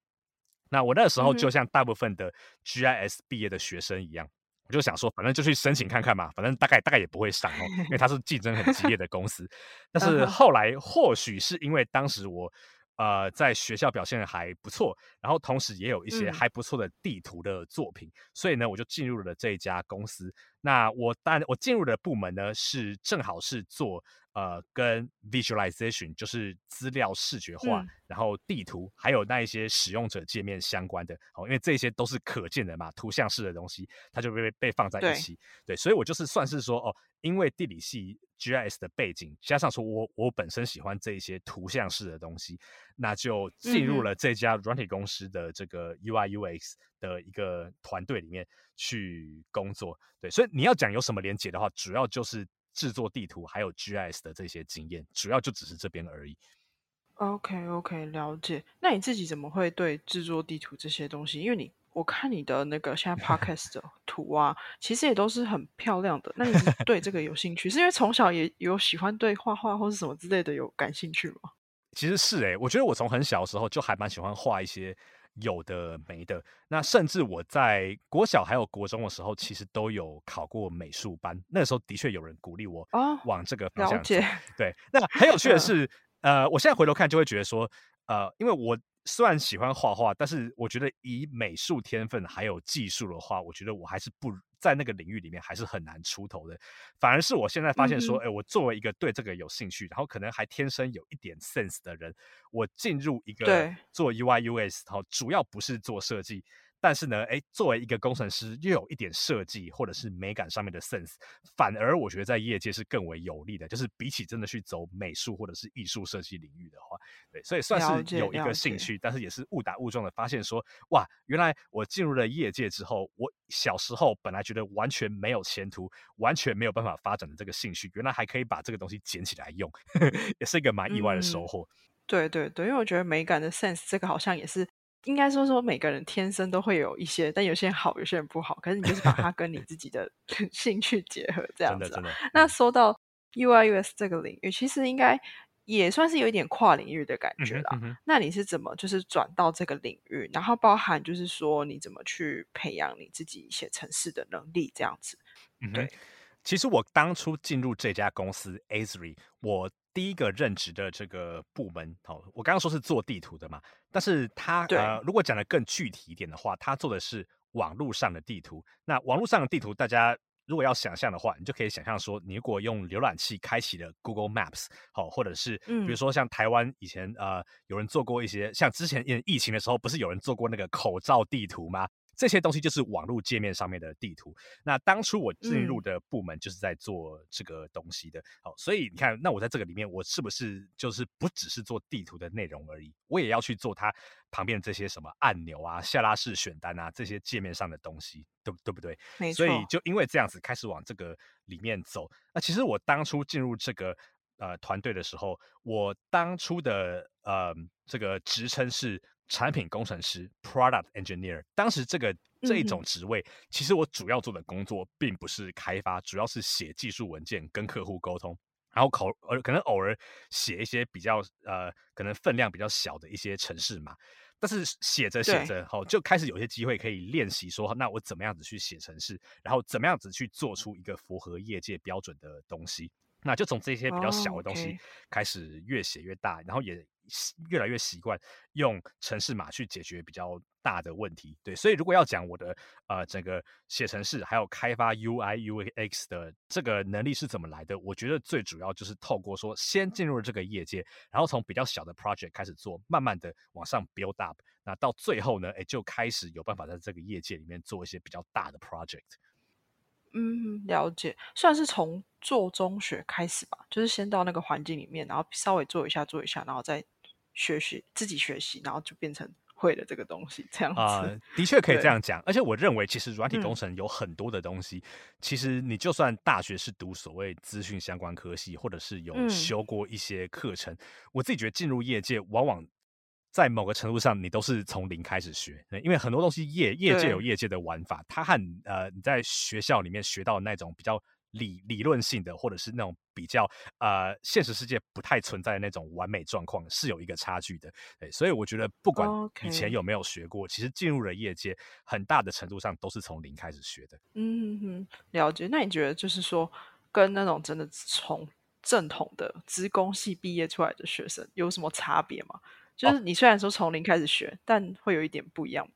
那我那时候就像大部分的 GIS 毕业的学生一样。我就想说，反正就去申请看看嘛，反正大概大概也不会上哦，因为它是竞争很激烈的公司。但是后来或许是因为当时我呃，在学校表现的还不错，然后同时也有一些嗯还不错的地图的作品，所以呢，我就进入了这一家公司。那我当然我进入的部门呢，是正好是做呃跟 visualization，就是资料视觉化，嗯然后地图，还有那一些使用者界面相关的，哦，因为这些都是可见的嘛，图像式的东西，它就被被放在一起。对，所以我就是算是说，哦，因为地理系 GIS 的背景，加上说我我本身喜欢这一些图像式的东西，那就进入了这家软体公司的这个 UI UX 的一个团队里面去工作。对，所以你要讲有什么连接的话，主要就是制作地图还有 GIS 的这些经验，主要就只是这边而已。OK OK，了解。那你自己怎么会对制作地图这些东西？因为你我看你的那个现在 Podcast 的图啊，其实也都是很漂亮的。那你对这个有兴趣，是因为从小也有喜欢对画画或是什么之类的有感兴趣吗？其实是诶、我觉得我从很小的时候就还蛮喜欢画一些有的没的。那甚至我在国小还有国中的时候，其实都有考过美术班。那个时候的确有人鼓励我哦，往这个方了向走。解。对，那很有趣的嗯是，呃，我现在回头看就会觉得说，呃，因为我虽然喜欢画画，但是我觉得以美术天分还有技术的话，我觉得我还是不在那个领域里面还是很难出头的。反而是我现在发现说，嗯哎、我作为一个对这个有兴趣，然后可能还天生有一点 sense 的人，我进入一个做 UI US，然后，主要不是做设计。但是呢，哎，作为一个工程师，又有一点设计或者是美感上面的 sense，反而我觉得在业界是更为有利的。就是比起真的去走美术或者是艺术设计领域的话，对，所以算是有一个兴趣，但是也是误打误撞的发现说，哇，原来我进入了业界之后，我小时候本来觉得完全没有前途，完全没有办法发展的这个兴趣，原来还可以把这个东西捡起来用，呵 呵也是一个蛮意外的收嗯获。对对对，因为我觉得美感的 sense 这个好像也是应该说说每个人天生都会有一些，但有些人好，有些人不好。可是你就是把它跟你自己的 兴趣结合这样子、那说到 UI US 这个领域，其实应该也算是有一点跨领域的感觉啦。嗯嗯那你是怎么就是转到这个领域，然后包含就是说你怎么去培养你自己写程式的能力这样子？嗯对，其实我当初进入这家公司 Azri，我第一个任职的这个部门，好，我刚刚说是做地图的嘛，但是他呃，如果讲的更具体一点的话，他做的是网络上的地图。那网络上的地图，大家如果要想象的话，你就可以想象说，你如果用浏览器开启了 Google Maps，好，或者是比如嗯说像台湾以前呃有人做过一些，像之前疫疫情的时候，不是有人做过那个口罩地图吗？这些东西就是网络界面上面的地图。那当初我进入嗯的部门就是在做这个东西的，好、所以你看，那我在这个里面，我是不是就是不只是做地图的内容而已，我也要去做它旁边这些什么按钮啊、下拉式选单啊这些界面上的东西，对不对不对？没错所，以就因为这样子开始往这个里面走。那其实我当初进入这个呃团队的时候，我当初的呃这个职称是产品工程师 （Product Engineer）。当时这个这一嗯种职位，其实我主要做的工作并不是开发，主要是写技术文件跟客户沟通。然后口呃可能偶尔写一些比较呃可能分量比较小的一些程式码，但是写着写着，好、就开始有些机会可以练习说，那我怎么样子去写程式，然后怎么样子去做出一个符合业界标准的东西。那就从这些比较小哦的东西开始越写越大，然后也习越来越习惯用程式码去解决比较大的问题。对，所以如果要讲我的呃整个写程式还有开发 UI UX 的这个能力是怎么来的，我觉得最主要就是透过说先进入了这个业界，然后从比较小的 project 开始做，慢慢的往上 build up，那到最后呢，哎就开始有办法在这个业界里面做一些比较大的 project。嗯，了解，算是从做中学开始吧，就是先到那个环境里面，然后稍微做一下做一下，然后再学习自己学习，然后就变成会的这个东西这样子。啊、的确可以这样讲，而且我认为，其实软体工嗯。程有很多的东西，其实你就算大学是读所谓资讯相关科系，或者是有嗯。修过一些课程，我自己觉得进入业界，往往在某个程度上，你都是从零开始学，因为很多东西业业界有业界的玩法，它和呃你在学校里面学到的那种比较理理论性的，或者是那种比较呃现实世界不太存在的那种完美状况，是有一个差距的。对，所以我觉得不管以前有没有学过，其实进入了业界，很大的程度上都是从零开始学的。嗯哼哼，了解。那你觉得就是说，跟那种真的从正统的职工系毕业出来的学生有什么差别吗？就是你虽然说从零开始学，但会有一点不一样。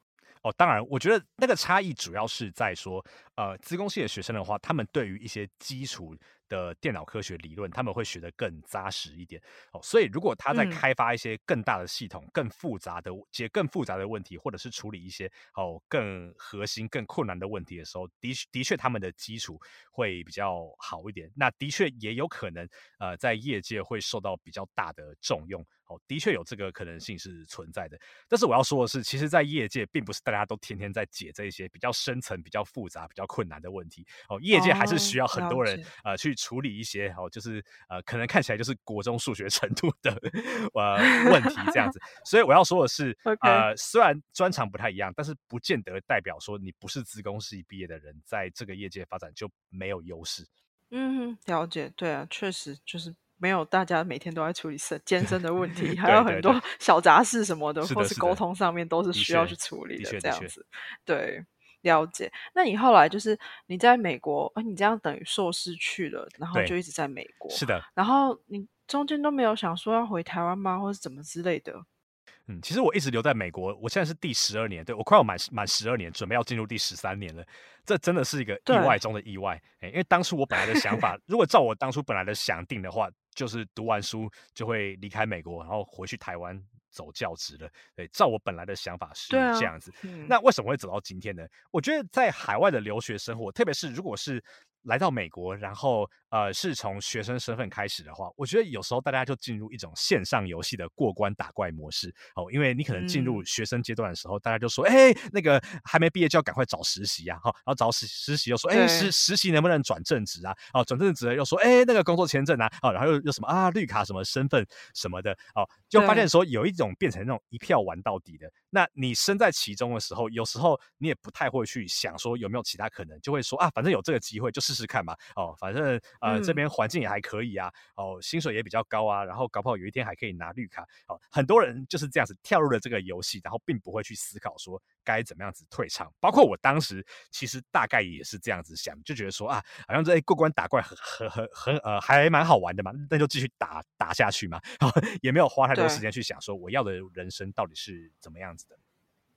哦，当然，我觉得那个差异主要是在说，呃，资工系的学生的话，他们对于一些基础。的电脑科学理论，他们会学得更扎实一点哦。所以，如果他在开发一些更大的系统、更复杂的解更复杂的问题，或者是处理一些哦更核心、更困难的问题的时候，的的确他们的基础会比较好一点。那的确也有可能，呃，在业界会受到比较大的重用。哦，的确有这个可能性是存在的。但是我要说的是，其实，在业界并不是大家都天天在解这些比较深层、比较复杂、比较困难的问题。哦，业界还是需要很多人呃去处理一些哦，就是呃可能看起来就是国中数学程度的呃问题这样子。所以我要说的是，呃，虽然专长不太一样，但是不见得代表说你不是资工系毕业的人，在这个业界发展就没有优势。嗯，了解。对啊，确实就是。没有，大家每天都在处理身健身的问题，还有很多小杂事什么的，或是沟通上面都是需要去处理的。这样子，对，了解。那你后来就是你在美国，哎，你这样等于硕士去了，然后就一直在美国。是的。然后你中间都没有想说要回台湾吗，或者怎么之类的？嗯，其实我一直留在美国，我现在是第十二年，对我快要满满十二年，准备要进入第十三年了。这真的是一个意外中的意外，哎，因为当初我本来的想法，如果照我当初本来的想定的话，就是读完书就会离开美国，然后回去台湾走教职了。对，照我本来的想法是这样子。那为什么会走到今天呢？我觉得在海外的留学生活，特别是如果是。来到美国，然后呃，是从学生身份开始的话，我觉得有时候大家就进入一种线上游戏的过关打怪模式。哦，因为你可能进入学生阶段的时候，大家就说，哎，那个还没毕业就要赶快找实习呀，哈，然后找实实习又说，哎，实实习能不能转正职啊？哦，转正职又说，哎，那个工作签证啊，哦，然后又又什么啊，绿卡什么身份什么的，哦，就发现说有一种变成那种一票玩到底的。那你身在其中的时候，有时候你也不太会去想说有没有其他可能，就会说啊，反正有这个机会就试试看嘛。哦，反正呃这边环境也还可以啊，哦薪水也比较高啊，然后搞不好有一天还可以拿绿卡。哦，很多人就是这样子跳入了这个游戏，然后并不会去思考说该怎么样子退场。包括我当时其实大概也是这样子想，就觉得说啊，好像这过关打怪很很很很呃还蛮好玩的嘛，那就继续打打下去嘛。然 后也没有花太多时间去想说我要的人生到底是怎么样。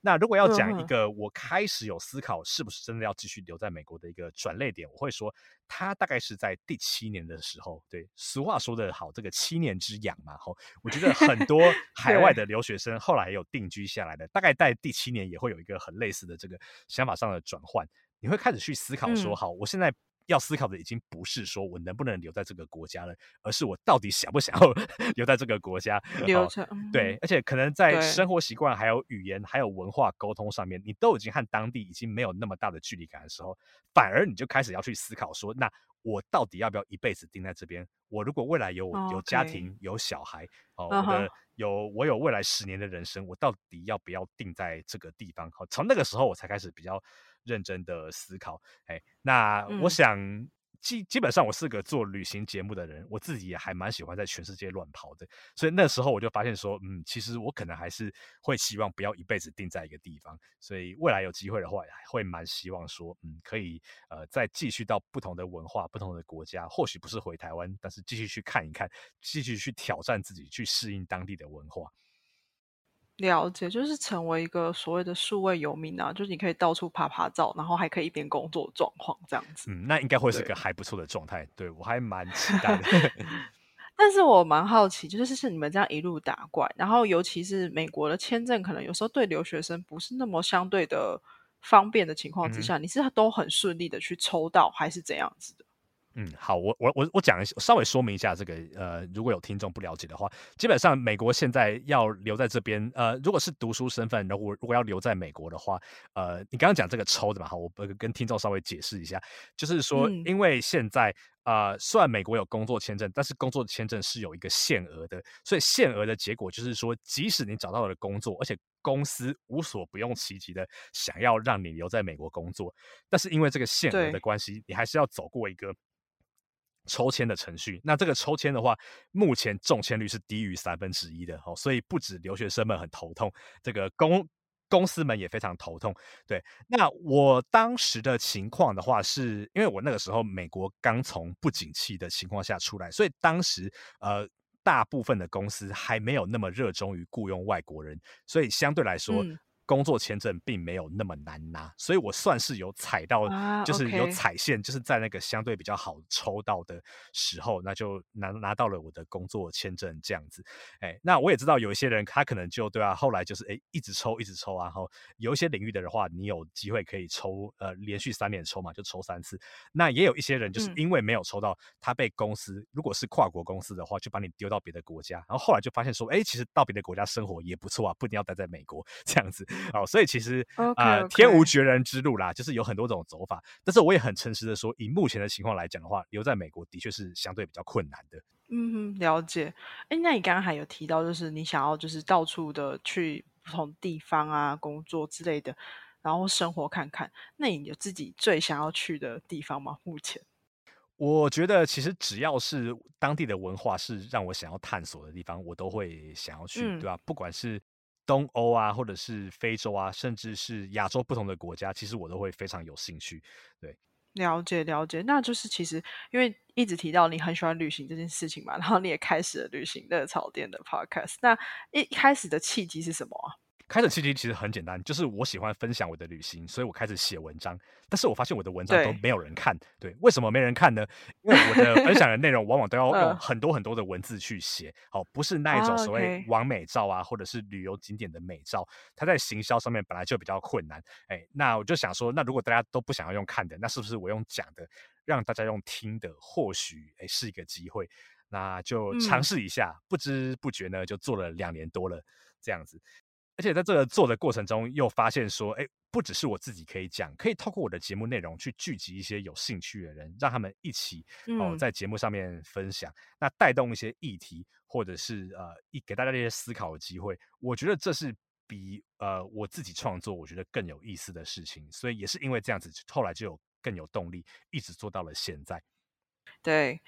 那如果要讲一个我开始有思考是不是真的要继续留在美国的一个转泪点，我会说，他大概是在第七年的时候。对，俗话说得好，这个七年之痒嘛，吼，我觉得很多 海外的留学生后来有定居下来的，大概在第七年也会有一个很类似的这个想法上的转换，你会开始去思考说，好，我现在。要思考的已经不是说我能不能留在这个国家了，而是我到底想不想要 留在这个国家。留着，对，而且可能在生活习惯、还有语言、还有文化沟通上面，你都已经和当地已经没有那么大的距离感的时候，反而你就开始要去思考说，那我到底要不要一辈子定在这边？我如果未来有有家庭、有小孩，哦，我的有我有未来十年的人生，我到底要不要定在这个地方？好，从那个时候我才开始比较。认真的思考，哎，那我想基基本上我是个做旅行节目的人，我自己也还蛮喜欢在全世界乱跑的，所以那时候我就发现说，嗯，其实我可能还是会希望不要一辈子定在一个地方，所以未来有机会的话，会蛮希望说，嗯，可以呃再继续到不同的文化、不同的国家，或许不是回台湾，但是继续去看一看，继续去挑战自己，去适应当地的文化。了解，就是成为一个所谓的数位游民啊，就是你可以到处爬爬照，然后还可以一边工作状况这样子。嗯，那应该会是个还不错的状态。对我还蛮 期待的。但是我蛮好奇，就是是你们这样一路打怪，然后尤其是美国的签证，可能有时候对留学生不是那么相对的方便的情况之下，你是都很顺利的去抽到，还是怎样子的？嗯，好，我我我我讲一下，稍微说明一下这个，呃，如果有听众不了解的话，基本上美国现在要留在这边，呃，如果是读书身份，如果如果要留在美国的话，呃，你刚刚讲这个抽的嘛，好，我跟听众稍微解释一下，就是说，因为现在啊，虽然美国有工作签证，但是工作签证是有一个限额的，所以限额的结果就是说，即使你找到了工作，而且公司无所不用其极的想要让你留在美国工作，但是因为这个限额的关系，你还是要走过一个。抽签的程序，那这个抽签的话，目前中签率是低于三分之一的哦，所以不止留学生们很头痛，这个公公司们也非常头痛。对，那我当时的情况的话，是因为我那个时候美国刚从不景气的情况下出来，所以当时呃大部分的公司还没有那么热衷于雇佣外国人，所以相对来说。工作签证并没有那么难拿，所以我算是有踩到，就是有踩线，就是在那个相对比较好抽到的时候，那就拿拿到了我的工作签证这样子。哎，那我也知道有一些人他可能就对啊，后来就是哎一直抽一直抽啊，然后有一些领域的话，你有机会可以抽呃连续三年抽嘛，就抽三次。那也有一些人就是因为没有抽到，他被公司如果是跨国公司的话，就把你丢到别的国家，然后后来就发现说，哎，其实到别的国家生活也不错啊，不一定要待在美国 这样子。哦，所以其实啊，天无绝人之路啦，就是有很多种走法。但是我也很诚实的说，以目前的情况来讲的话，留在美国的确是相对比较困难的。嗯哼，了解。哎，那你刚刚还有提到，就是你想要就是到处的去不同地方啊，工作之类的，然后生活看看。那你有自己最想要去的地方吗？目前，我觉得其实只要是当地的文化是让我想要探索的地方，我都会想要去，对吧？不管是。东欧啊，或者是非洲啊，甚至是亚洲不同的国家，其实我都会非常有兴趣。对，了解了解，那就是其实因为一直提到你很喜欢旅行这件事情嘛，然后你也开始了旅行的草甸的 podcast。那一开始的契机是什么啊？开始契机其实很简单，就是我喜欢分享我的旅行，所以我开始写文章。但是我发现我的文章都没有人看，对，为什么没人看呢？因为我的分享的内容往往都要用很多很多的文字去写，好，不是那一种所谓完美照啊，或者是旅游景点的美照，它在行销上面本来就比较困难。哎，那我就想说，那如果大家都不想要用看的，那是不是我用讲的，让大家用听的，或许哎是一个机会？那就尝试一下，不知不觉呢就做了两年多了，这样子。而且在这个做的过程中，又发现说，哎，不只是我自己可以讲，可以透过我的节目内容去聚集一些有兴趣的人，让他们一起哦在节目上面分享，那带动一些议题，或者是呃一给大家一些思考的机会。我觉得这是比呃我自己创作我觉得更有意思的事情，所以也是因为这样子，后来就有更有动力，一直做到了现在。对，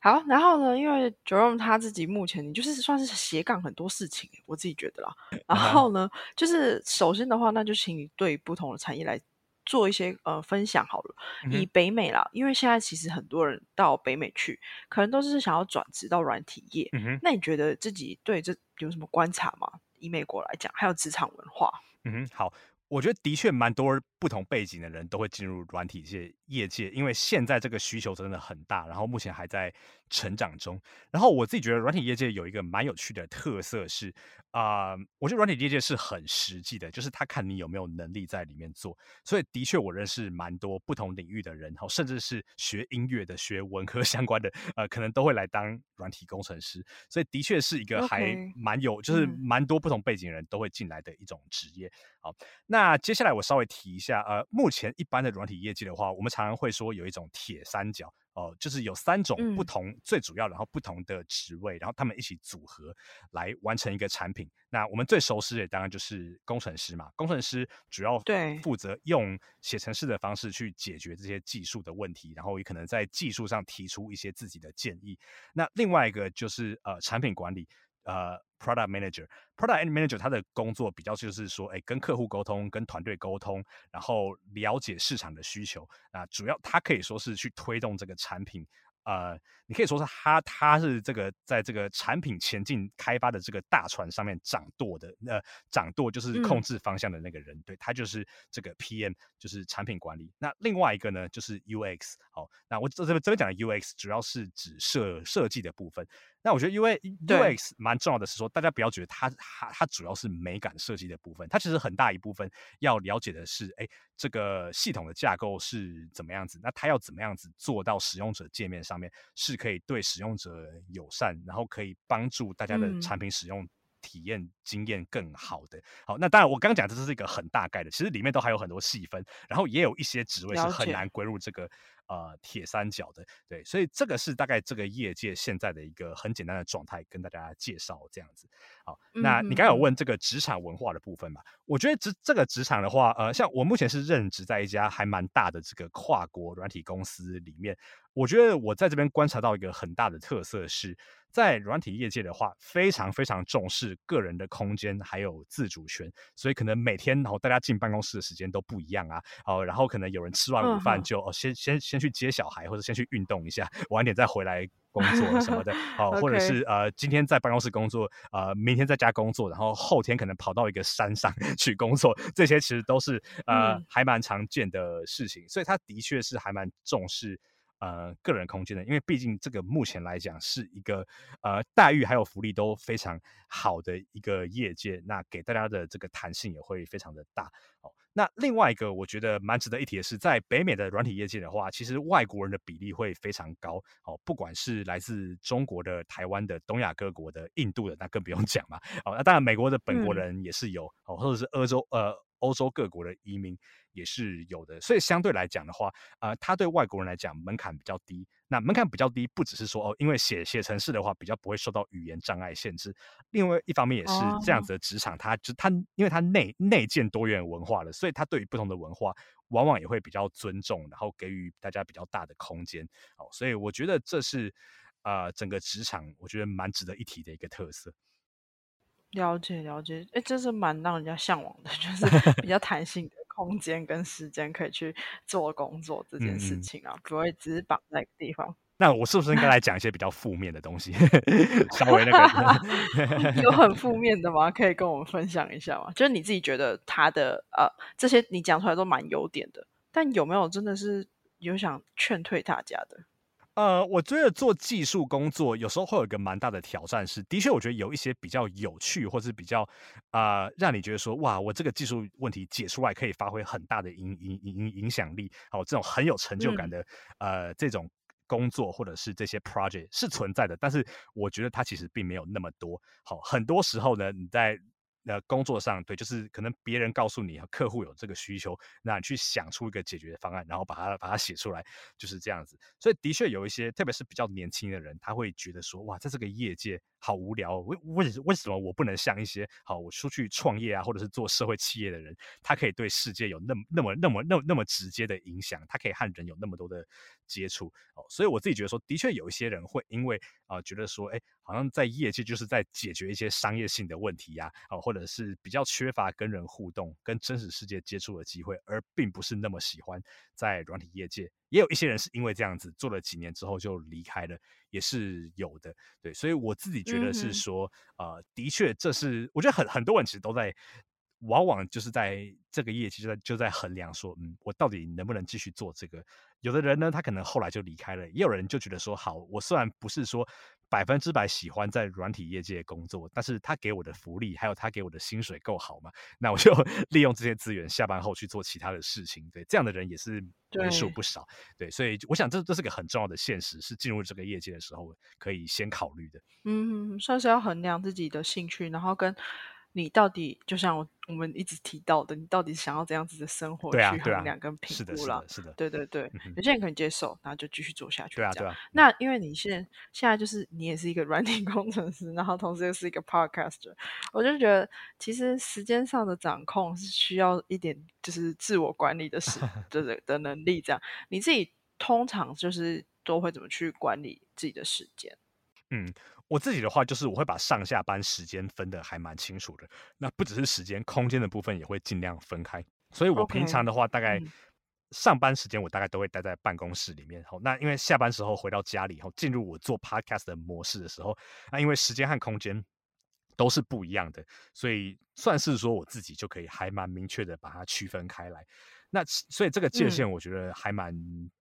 好，然后呢？因为 Jerome 他自己目前就是算是斜杠很多事情，我自己觉得啦。然后呢，就是首先的话，那就请你对不同的产业来做一些呃分享好了。以北美啦，因为现在其实很多人到北美去，可能都是想要转职到软体业。那你觉得自己对这有什么观察吗？以美国来讲，还有职场文化。嗯哼，好。我觉得的确蛮多不同背景的人都会进入软体界业界，因为现在这个需求真的很大，然后目前还在成长中。然后我自己觉得软体业界有一个蛮有趣的特色是。啊，我觉得软体业界是很实际的，就是他看你有没有能力在里面做。所以的确，我认识蛮多不同领域的人，哈，甚至是学音乐的、学文科 相关的，呃，可能都会来当软体工程师。所以的确是一个还蛮有，就是蛮多不同背景的人都会进来的一种职业。好，那接下来我稍微提一下，呃，目前一般的软体业绩的话，我们常常会说有一种铁三角。哦，就是有三种不同，最主要然后不同的职位，然后他们一起组合来完成一个产品。那我们最熟悉的当然就是工程师嘛，工程师主要对负责用写程式的方式去解决这些技术的问题，然后也可能在技术上提出一些自己的建议。那另外一个就是呃产品管理。呃，product manager，product manager，他的工作比较就是说，哎，跟客户沟通，跟团队沟通，然后了解市场的需求。啊主要他可以说是去推动这个产品。呃，你可以说是他，他是这个在这个产品前进开发的这个大船上面掌舵的。呃，掌舵就是控制方向的那个人，对他就是这个 PM，就是产品管理。那另外一个呢，就是 UX。好，那我这这边这边讲的 UX 主要是指设设计的部分。那我觉得，因为 UX 蛮重要的是说，大家不要觉得它它它主要是美感设计的部分，它其实很大一部分要了解的是，哎，这个系统的架构是怎么样子，那它要怎么样子做到使用者界面上面是可以对使用者友善，然后可以帮助大家的产品使用体验经验更好的。好，那当然我刚刚讲这是一个很大概的，其实里面都还有很多细分，然后也有一些职位是很难归入这个。呃，铁三角的，对，所以这个是大概这个业界现在的一个很简单的状态，跟大家介绍这样子。好，那你刚有问这个职场文化的部分嘛？我觉得职这个职场的话，呃，像我目前是任职在一家还蛮大的这个跨国软体公司里面，我觉得我在这边观察到一个很大的特色是。在软体业界的话，非常非常重视个人的空间还有自主权，所以可能每天然后大家进办公室的时间都不一样啊，哦，然后可能有人吃完午饭就哦先先先去接小孩或者先去运动一下，晚点再回来工作什么的，哦，或者是呃今天在办公室工作，呃明天在家工作，然后后天可能跑到一个山上 去工作，这些其实都是呃还蛮常见的事情，所以他的确是还蛮重视。呃，个人空间的，因为毕竟这个目前来讲是一个呃待遇还有福利都非常好的一个业界，那给大家的这个弹性也会非常的大哦。那另外一个我觉得蛮值得一提的是，在北美的软体业界的话，其实外国人的比例会非常高哦，不管是来自中国的、台湾的、东亚各国的、印度的，那更不用讲嘛哦。那当然美国的本国人也是有哦，或者是欧洲呃欧洲各国的移民。也是有的，所以相对来讲的话，呃，它对外国人来讲门槛比较低。那门槛比较低，不只是说哦，因为写写程式的话比较不会受到语言障碍限制。另外一方面也是这样子的职场，它就它因为它内内建多元文化了，所以它对于不同的文化往往也会比较尊重，然后给予大家比较大的空间。哦，所以我觉得这是呃整个职场我觉得蛮值得一提的一个特色。了解了解，哎，这是蛮让人家向往的，就是比较 弹性的。空间跟时间可以去做工作这件事情啊，不会只是绑在一个地方。那我是不是应该来讲一些比较负面的东西？稍微那个有很负面的吗？可以跟我们分享一下吗？就是你自己觉得他的呃这些你讲出来都蛮优点的，但有没有真的是有想劝退大家的？呃，我觉得做技术工作有时候会有一个蛮大的挑战，是的确，我觉得有一些比较有趣，或是比较啊，让你觉得说，哇，我这个技术问题解出来可以发挥很大的影影影影响力，哦，这种很有成就感的呃这种工作或者是这些 project 是存在的，但是我觉得它其实并没有那么多。好，很多时候呢，你在那工作上，对，就是可能别人告诉你客户有这个需求，那你去想出一个解决方案，然后把它把它写出来，就是这样子。所以的确有一些，特别是比较年轻的人，他会觉得说，哇，在这个业界好无聊。为为为什么我不能像一些好我出去创业啊，或者是做社会企业的人，他可以对世界有那么那么那么那么那么直接的影响，他可以和人有那么多的接触哦。所以我自己觉得说，的确有一些人会因为啊，觉得说，哎。好像在业界就是在解决一些商业性的问题呀，啊，或者是比较缺乏跟人互动、跟真实世界接触的机会，而并不是那么喜欢在软体业界。也有一些人是因为这样子做了几年之后就离开了，也是有的。对，所以我自己觉得是说，呃，的确这是我觉得很很多人其实都在。往往就是在这个业绩就在就在衡量说，嗯，我到底能不能继续做这个？有的人呢，他可能后来就离开了；也有人就觉得说，好，我虽然不是说百分之百喜欢在软体业界工作，但是他给我的福利还有他给我的薪水够好嘛？那我就 利用这些资源，下班后去做其他的事情。对，这样的人也是为数不少。对，所以我想这这是个很重要的现实，是进入这个业界的时候可以先考虑的。嗯，算是要衡量自己的兴趣，然后跟。你到底就像我我们一直提到的，你到底想要怎样子的生活去衡量跟评估了？是的，对对对，有些人可以接受，然后就继续做下去。对啊，对啊。那因为你现在现在就是你也是一个软体 工程师，然后同时又是一个 podcaster，我就觉得其实时间上的掌控是需要一点就是自我管理的时 的的能力。这样你自己通常就是都会怎么去管理自己的时间？嗯。我自己的话，就是我会把上下班时间分得还蛮清楚的。那不只是时间，空间的部分也会尽量分开。所以我平常的话，大概上班时间我大概都会待在办公室里面。好，那因为下班时候回到家里后，进入我做 podcast 的模式的时候，那因为时间和空间都是不一样的，所以算是说我自己就可以还蛮明确的把它区分开来。那所以这个界限我觉得还蛮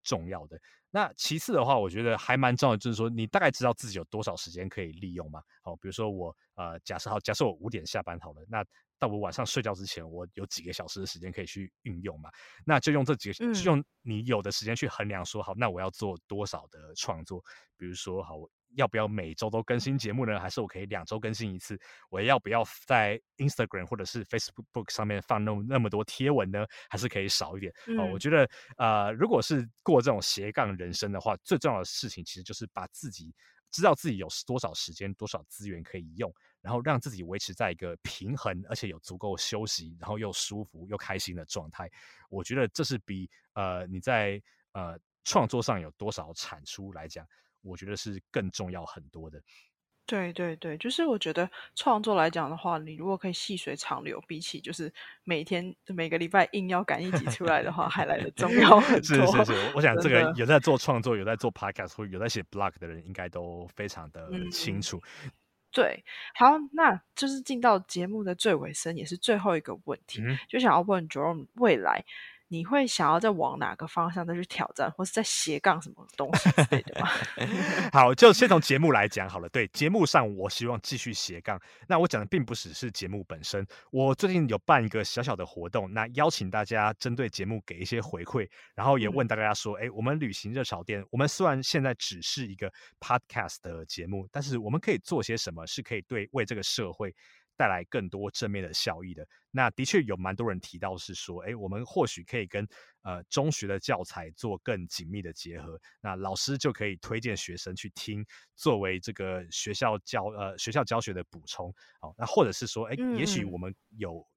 重要的。那其次的话，我觉得还蛮重要的，就是说你大概知道自己有多少时间可以利用嘛？好，比如说我呃，假设好，假设我五点下班好了，那到我晚上睡觉之前，我有几个小时的时间可以去运用嘛？那就用这几个，就用你有的时间去衡量说，好，那我要做多少的创作？比如说好。要不要每周都更新节目呢？还是我可以两周更新一次？我要不要在 Instagram 或者是 Facebook 上面放那么那么多贴文呢？还是可以少一点？哦，我觉得呃，如果是过这种斜杠人生的话，最重要的事情其实就是把自己知道自己有多少时间、多少资源可以用，然后让自己维持在一个平衡，而且有足够休息，然后又舒服又开心的状态。我觉得这是比呃你在呃创作上有多少产出来讲，我觉得是更重要很多的。对对对，就是我觉得创作来讲的话，你如果可以细水长流，比起就是每天每个礼拜硬要赶一集出来的话，还来的重要 很多。是是是，我想这个有在做创作、有在做 podcast 或有在写 blog 的人，应该都非常的清楚。对，好，那就是进到节目的最尾声，也是最后一个问题，就想要问 Jerome 未来。你会想要再往哪个方向再去挑战，或是在斜杠什么东西之类的吗？好，就先从节目来讲好了。对，节目上我希望继续斜杠。那我讲的并不只是节目本身，我最近有办一个小小的活动，那邀请大家针对节目给一些回馈，然后也问大家说：，哎，我们旅行热潮店，我们虽然现在只是一个 podcast 的节目，但是我们可以做些什么，是可以对为这个社会。带来更多正面的效益的，那的确有蛮多人提到是说，哎，我们或许可以跟呃中学的教材做更紧密的结合，那老师就可以推荐学生去听，作为这个学校教呃学校教学的补充，好，那或者是说，哎，也许我们有。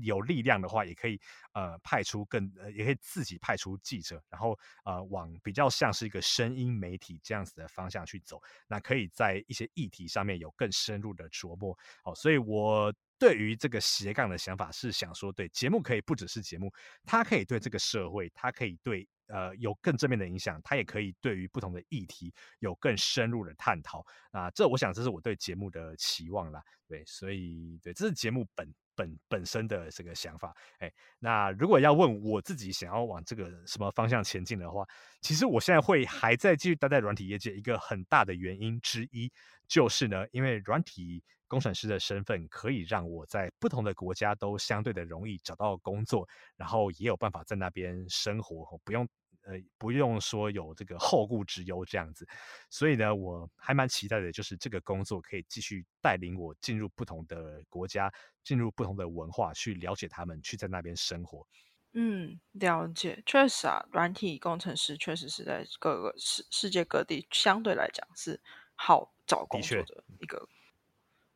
有力量的话，也可以呃派出更呃，也可以自己派出记者，然后呃往比较像是一个声音媒体这样子的方向去走，那可以在一些议题上面有更深入的琢磨。好，所以我对于这个斜杠的想法是想说，对节目可以不只是节目，它可以对这个社会，它可以对呃有更正面的影响，它也可以对于不同的议题有更深入的探讨。啊，这我想这是我对节目的期望啦。对，所以对，这是节目本。本本身的这个想法，哎，那如果要问我自己想要往这个什么方向前进的话，其实我现在会还在继续待在软体业界，一个很大的原因之一就是呢，因为软体工程师的身份可以让我在不同的国家都相对的容易找到工作，然后也有办法在那边生活，不用。呃，不用说有这个后顾之忧这样子，所以呢，我还蛮期待的，就是这个工作可以继续带领我进入不同的国家，进入不同的文化，去了解他们，去在那边生活。嗯，了解，确实啊，软体工程师确实是在各个世世界各地相对来讲是好找工作的一个。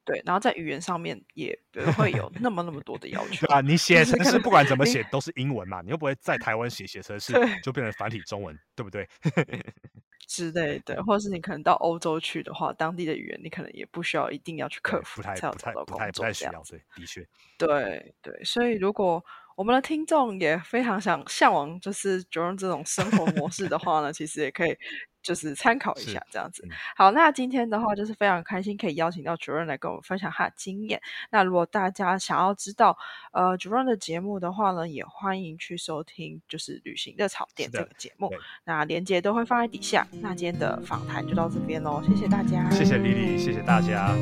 对，然后在语言上面也不会有那么那么多的要求啊。你写程式不管怎么写都是英文嘛，你又不会在台湾写写程式就变成繁体中文，对不对？之类的，或者是你可能到欧洲去的话，当地的语言你可能也不需要一定要去克服，才有找到工作这样子。的确，对对，所以如果。我们的听众也非常想向往，就是 j o 这种生活模式的话呢，其实也可以就是参考一下这样子。好，那今天的话就是非常开心可以邀请到主任来跟我们分享他的经验。那如果大家想要知道呃主任的节目的话呢，也欢迎去收听就是旅行的草店这个节目。那连接都会放在底下。那今天的访谈就到这边喽，谢谢大家，谢谢丽丽，谢谢大家。